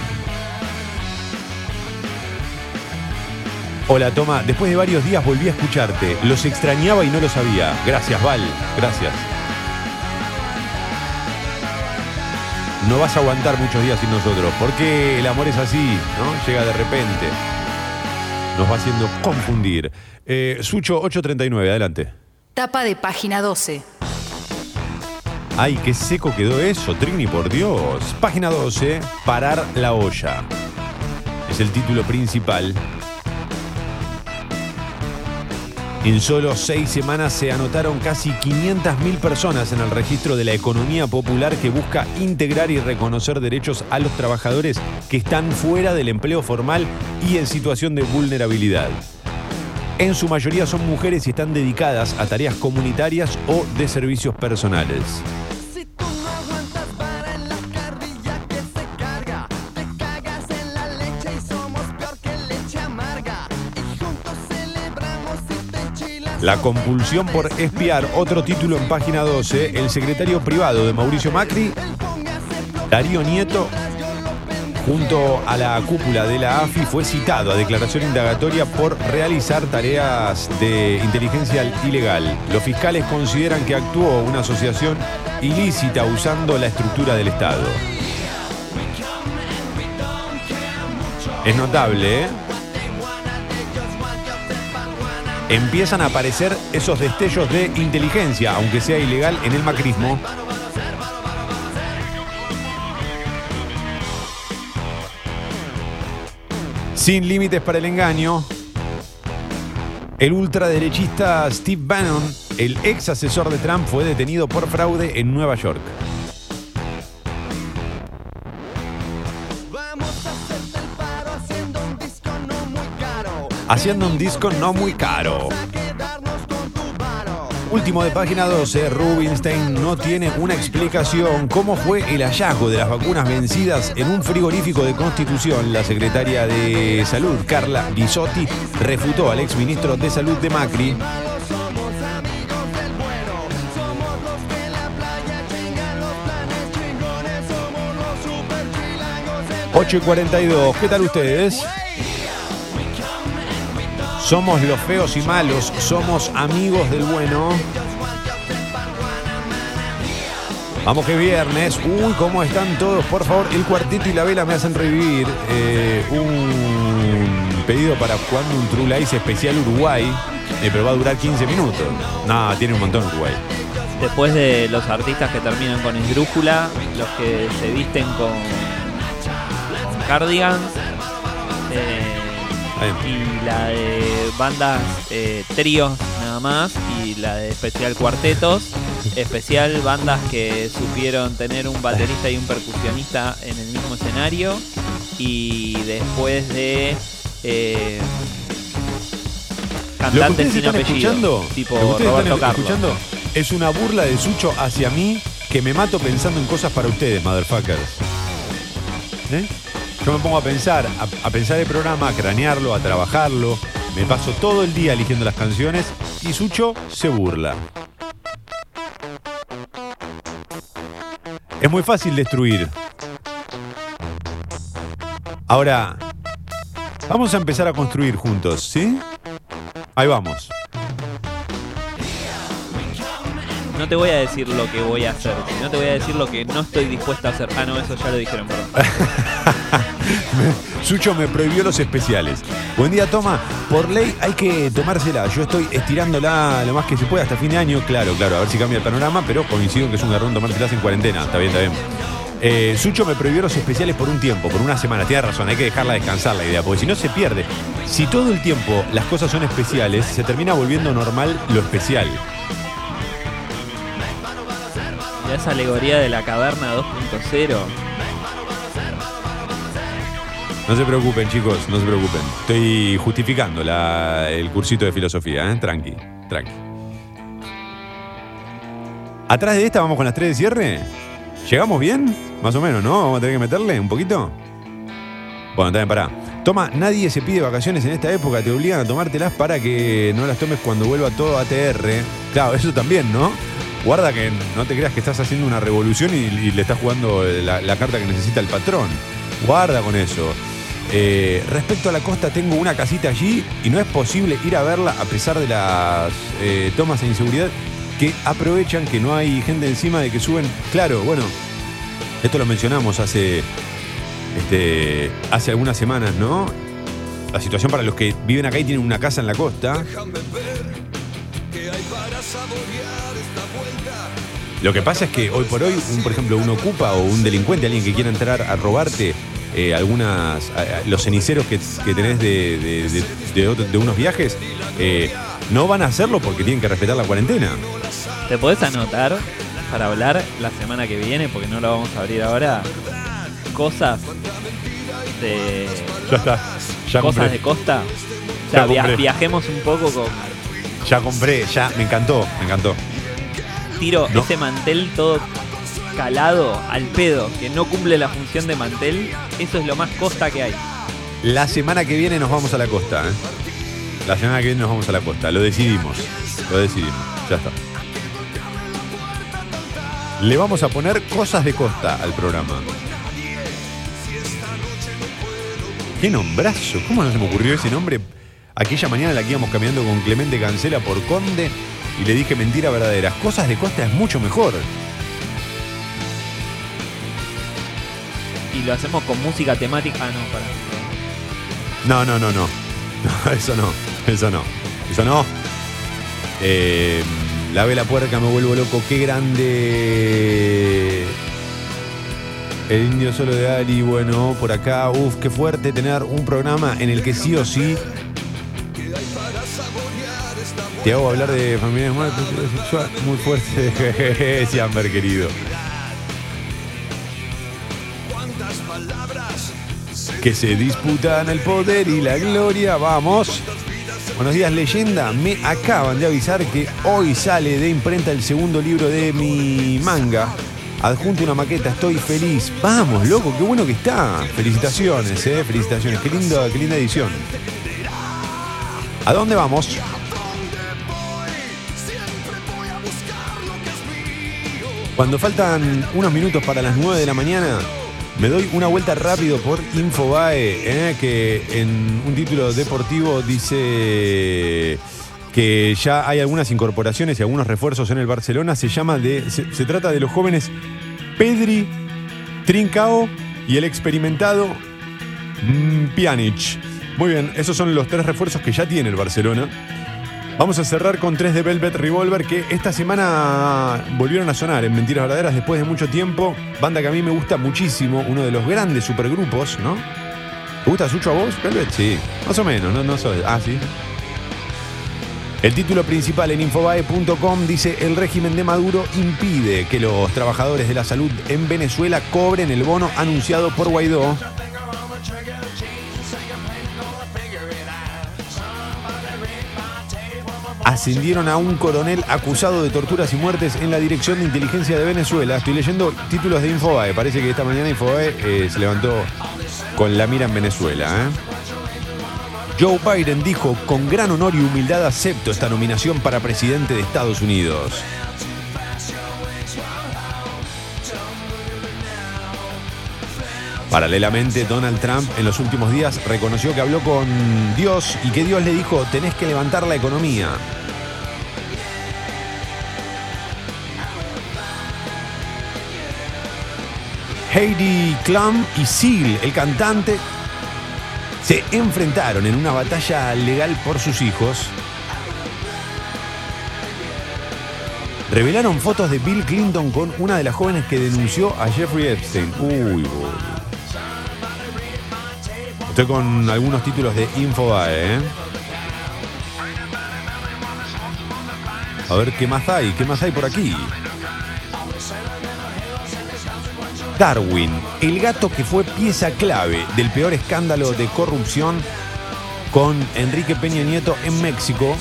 D: Hola, Toma. Después de varios días volví a escucharte. Los extrañaba y no lo sabía. Gracias, Val. Gracias. No vas a aguantar muchos días sin nosotros. Porque el amor es así, ¿no? Llega de repente. Nos va haciendo confundir. Eh, Sucho 839, adelante.
A: Tapa de página 12.
D: Ay, qué seco quedó eso, Trini, por Dios. Página 12, Parar la olla. Es el título principal. En solo seis semanas se anotaron casi 500.000 personas en el registro de la economía popular que busca integrar y reconocer derechos a los trabajadores que están fuera del empleo formal y en situación de vulnerabilidad. En su mayoría son mujeres y están dedicadas a tareas comunitarias o de servicios personales. La compulsión por espiar, otro título en página 12, el secretario privado de Mauricio Macri, Darío Nieto, junto a la cúpula de la AFI, fue citado a declaración indagatoria por realizar tareas de inteligencia ilegal. Los fiscales consideran que actuó una asociación ilícita usando la estructura del Estado. Es notable, ¿eh? Empiezan a aparecer esos destellos de inteligencia, aunque sea ilegal, en el macrismo. Sin límites para el engaño, el ultraderechista Steve Bannon, el ex asesor de Trump, fue detenido por fraude en Nueva York. Haciendo un disco no muy caro. Último de página 12, Rubinstein no tiene una explicación cómo fue el hallazgo de las vacunas vencidas en un frigorífico de Constitución. La secretaria de Salud, Carla Bisotti, refutó al exministro de Salud de Macri. ...8 y 42. ¿Qué tal ustedes? Somos los feos y malos, somos amigos del bueno. Vamos que viernes. Uy, ¿cómo están todos? Por favor, el cuartito y la vela me hacen revivir. Eh, un pedido para cuando un True Lies especial Uruguay. Eh, pero va a durar 15 minutos. No, tiene un montón Uruguay.
E: Después de los artistas que terminan con esdrújula, los que se visten con, con eh, y la de bandas eh, tríos nada más y la de especial cuartetos especial bandas que supieron tener un baterista y un percusionista en el mismo escenario y después de eh, cantantes sin apellido
D: escuchando,
E: tipo Roberto Carlos
D: escuchando es una burla de Sucho hacia mí que me mato pensando en cosas para ustedes, motherfuckers. ¿Eh? Yo me pongo a pensar, a, pensar el programa, a cranearlo, a trabajarlo. Me paso todo el día eligiendo las canciones y Sucho se burla. Es muy fácil destruir. Ahora, vamos a empezar a construir juntos, ¿sí? Ahí vamos.
E: no te voy a decir lo que voy a hacer, sino te voy a decir lo que no estoy dispuesta a hacer. Ah, no, eso ya lo dijeron.
D: Sucho me prohibió los especiales. Buen día, toma. Por ley hay que tomársela. Yo estoy estirándola lo más que se pueda hasta fin de año. Claro, claro, a ver si cambia el panorama, pero coincido que es un garrón tomárselas en cuarentena. Está bien, está bien. Eh, Sucho me prohibió los especiales por un tiempo, por una semana. Tiene razón, hay que dejarla descansar la idea, porque si no se pierde. Si todo el tiempo las cosas son especiales, se termina volviendo normal lo especial.
E: Ya esa alegoría de la caverna 2.0.
D: No se preocupen, chicos, no se preocupen. Estoy justificando el cursito de filosofía, ¿eh? Tranqui, tranqui. Atrás de esta vamos con las tres de cierre. ¿Llegamos bien? Más o menos, ¿no? Vamos a tener que meterle un poquito. Bueno, también pará. Toma, nadie se pide vacaciones en esta época, te obligan a tomártelas para que no las tomes cuando vuelva todo ATR. Claro, eso también, ¿no? Guarda que no te creas que estás haciendo una revolución y, le estás jugando la carta que necesita el patrón. Guarda con eso. Eh, respecto a la costa, tengo una casita allí y no es posible ir a verla a pesar de las eh, tomas de inseguridad que aprovechan que no hay gente encima de que suben. Claro, bueno, esto lo mencionamos hace, este, hace algunas semanas, ¿no? La situación para los que viven acá y tienen una casa en la costa. Lo que pasa es que hoy por hoy, un, por ejemplo, un ocupa o un delincuente, alguien que quiera entrar a robarte eh, algunas, los ceniceros que, que tenés de, de- de- de otro- de unos viajes, eh, no van a hacerlo porque tienen que respetar la cuarentena.
E: ¿Te podés anotar para hablar la semana que viene? Porque no lo vamos a abrir ahora. Cosas de.
D: Ya está. Ya
E: cosas
D: compré.
E: de costa. O
D: Ya
E: sea, via- viajemos un poco con.
D: Ya compré, ya, me encantó, me encantó.
E: Tiro
D: No.
E: ese mantel todo calado al pedo, que no cumple la función de mantel. Eso es lo más costa que hay.
D: La semana que viene nos vamos a la costa, ¿eh? La semana que viene nos vamos a la costa. Lo decidimos. Lo decidimos. Ya está. Le vamos a poner cosas de costa al programa. Qué nombrazo. ¿Cómo no se me ocurrió ese nombre? Aquella mañana la que íbamos caminando con Clemente Cancela por Conde y le dije mentira verdaderas. Cosas de costa es mucho mejor.
E: Y lo hacemos con música temática. Ah, no, para.
D: No, no, no, no. No, eso no. Eso no. Eso no. Eh, la vela puerca, me vuelvo loco. Qué grande. El indio solo de Ali, bueno, por acá, uf, qué fuerte tener un programa en el que sí o sí te hago hablar de familias muertas, muy fuerte, Siamber, querido. Que se disputan el poder y la gloria. Vamos. Buenos días, leyenda. Me acaban de avisar que hoy sale de imprenta el segundo libro de mi manga. Adjunto una maqueta, estoy feliz. Vamos, loco, qué bueno que está. Felicitaciones, eh, felicitaciones. Qué linda, qué linda edición. ¿A dónde vamos? Cuando faltan unos minutos para las 9 de la mañana, me doy una vuelta rápido por Infobae, eh, que en un título deportivo dice que ya hay algunas incorporaciones y algunos refuerzos en el Barcelona. Se llama de. Se, se trata de los jóvenes Pedri, Trincao y el experimentado mm, Pjanic. Muy bien, esos son los tres refuerzos que ya tiene el Barcelona. Vamos a cerrar con tres de Velvet Revolver que esta semana volvieron a sonar en Mentiras Verdaderas después de mucho tiempo. Banda que a mí me gusta muchísimo, uno de los grandes supergrupos, ¿no? ¿Te gusta Sucho a vos, Velvet? Sí, más o menos, no, no soy. Ah, sí. El título principal en infobae.com dice el régimen de Maduro impide que los trabajadores de la salud en Venezuela cobren el bono anunciado por Guaidó. Ascendieron a un coronel acusado de torturas y muertes en la Dirección de Inteligencia de Venezuela. Estoy leyendo títulos de Infobae. Parece que esta mañana Infobae eh, se levantó con la mira en Venezuela. ¿eh? Joe Biden dijo, con gran honor y humildad acepto esta nominación para presidente de Estados Unidos. Paralelamente, Donald Trump en los últimos días reconoció que habló con Dios y que Dios le dijo, tenés que levantar la economía. Heidi Klum y Seal, el cantante, se enfrentaron en una batalla legal por sus hijos. Revelaron fotos de Bill Clinton con una de las jóvenes que denunció a Jeffrey Epstein. Uy, boludo. Estoy con algunos títulos de Infobae, ¿eh? A ver qué más hay, qué más hay por aquí. Darwin, el gato que fue pieza clave del peor escándalo de corrupción con Enrique Peña Nieto en México.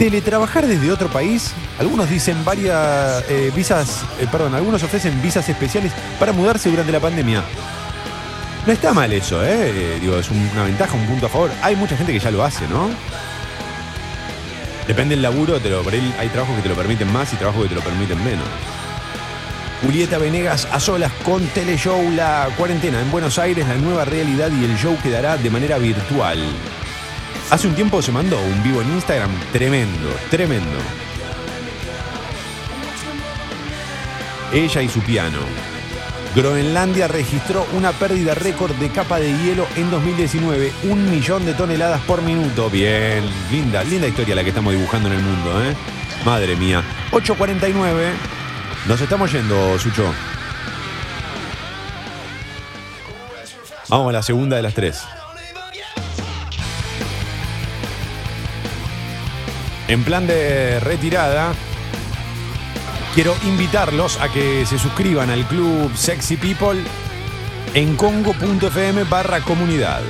D: Teletrabajar desde otro país, algunos dicen varias eh, visas, eh, perdón, algunos ofrecen visas especiales para mudarse durante la pandemia. No está mal eso, ¿eh? Eh, Digo, es un- una ventaja, un punto a favor. Hay mucha gente que ya lo hace, ¿no? Depende del laburo, te por ahí hay trabajos que te lo permiten más y trabajos que te lo permiten menos. Julieta Venegas a solas con Teleshow La Cuarentena en Buenos Aires, la nueva realidad y el show quedará de manera virtual. Hace un tiempo se mandó un vivo en Instagram tremendo, tremendo. Ella y su piano. Groenlandia registró una pérdida récord de capa de hielo en 2019, un millón de toneladas por minuto. Bien, linda, linda historia la que estamos dibujando en el mundo, ¿eh? Madre mía. 8.49. Nos estamos yendo, Sucho. Vamos a la segunda de las tres. En plan de retirada, quiero invitarlos a que se suscriban al club Sexy People en congo.fm barra comunidad.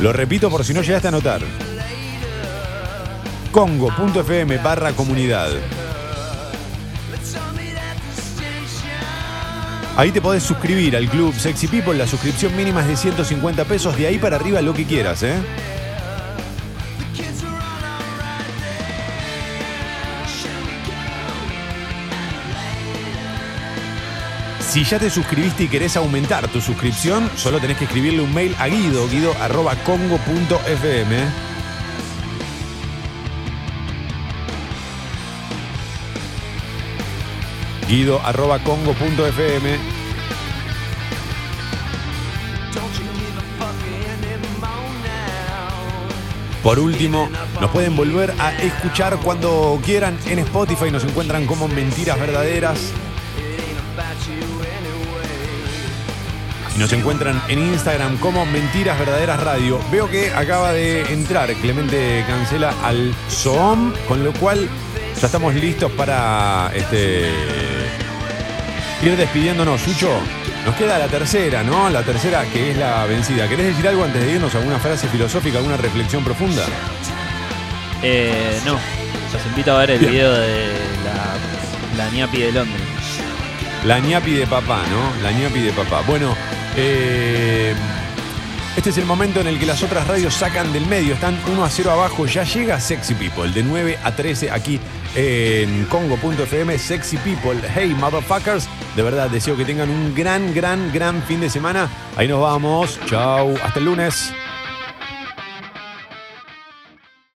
D: Lo repito por si no llegaste a notar. Congo.fm barra comunidad. Ahí te podés suscribir al club Sexy People. La suscripción mínima es de 150 pesos. De ahí para arriba lo que quieras, ¿eh? Si ya te suscribiste y querés aumentar tu suscripción, solo tenés que escribirle un mail a Guido, guido arroba congo.fm. Guido arroba congo.fm. Por último, nos pueden volver a escuchar cuando quieran en Spotify. Nos encuentran como Mentiras Verdaderas. Y nos encuentran en Instagram como Mentiras Verdaderas Radio. Veo que acaba de entrar Clemente Cancela al Zoom, con lo cual ya estamos listos para este, ir despidiéndonos. Sucho, nos queda la tercera, ¿no? La tercera que es la vencida. ¿Querés decir algo antes de irnos? ¿Alguna frase filosófica, alguna reflexión profunda?
E: Eh, no, los invito a ver el video de la, la ñapi de Londres.
D: La ñapi de papá, ¿no? La ñapi de papá. Bueno, eh, este es el momento en el que las otras radios sacan del medio. Están 1 a 0 abajo. Ya llega Sexy People. De 9 a 13 aquí en Congo.fm. Sexy People. Hey, motherfuckers. De verdad, deseo que tengan un gran, gran, gran fin de semana. Ahí nos vamos. Chau. Hasta el lunes.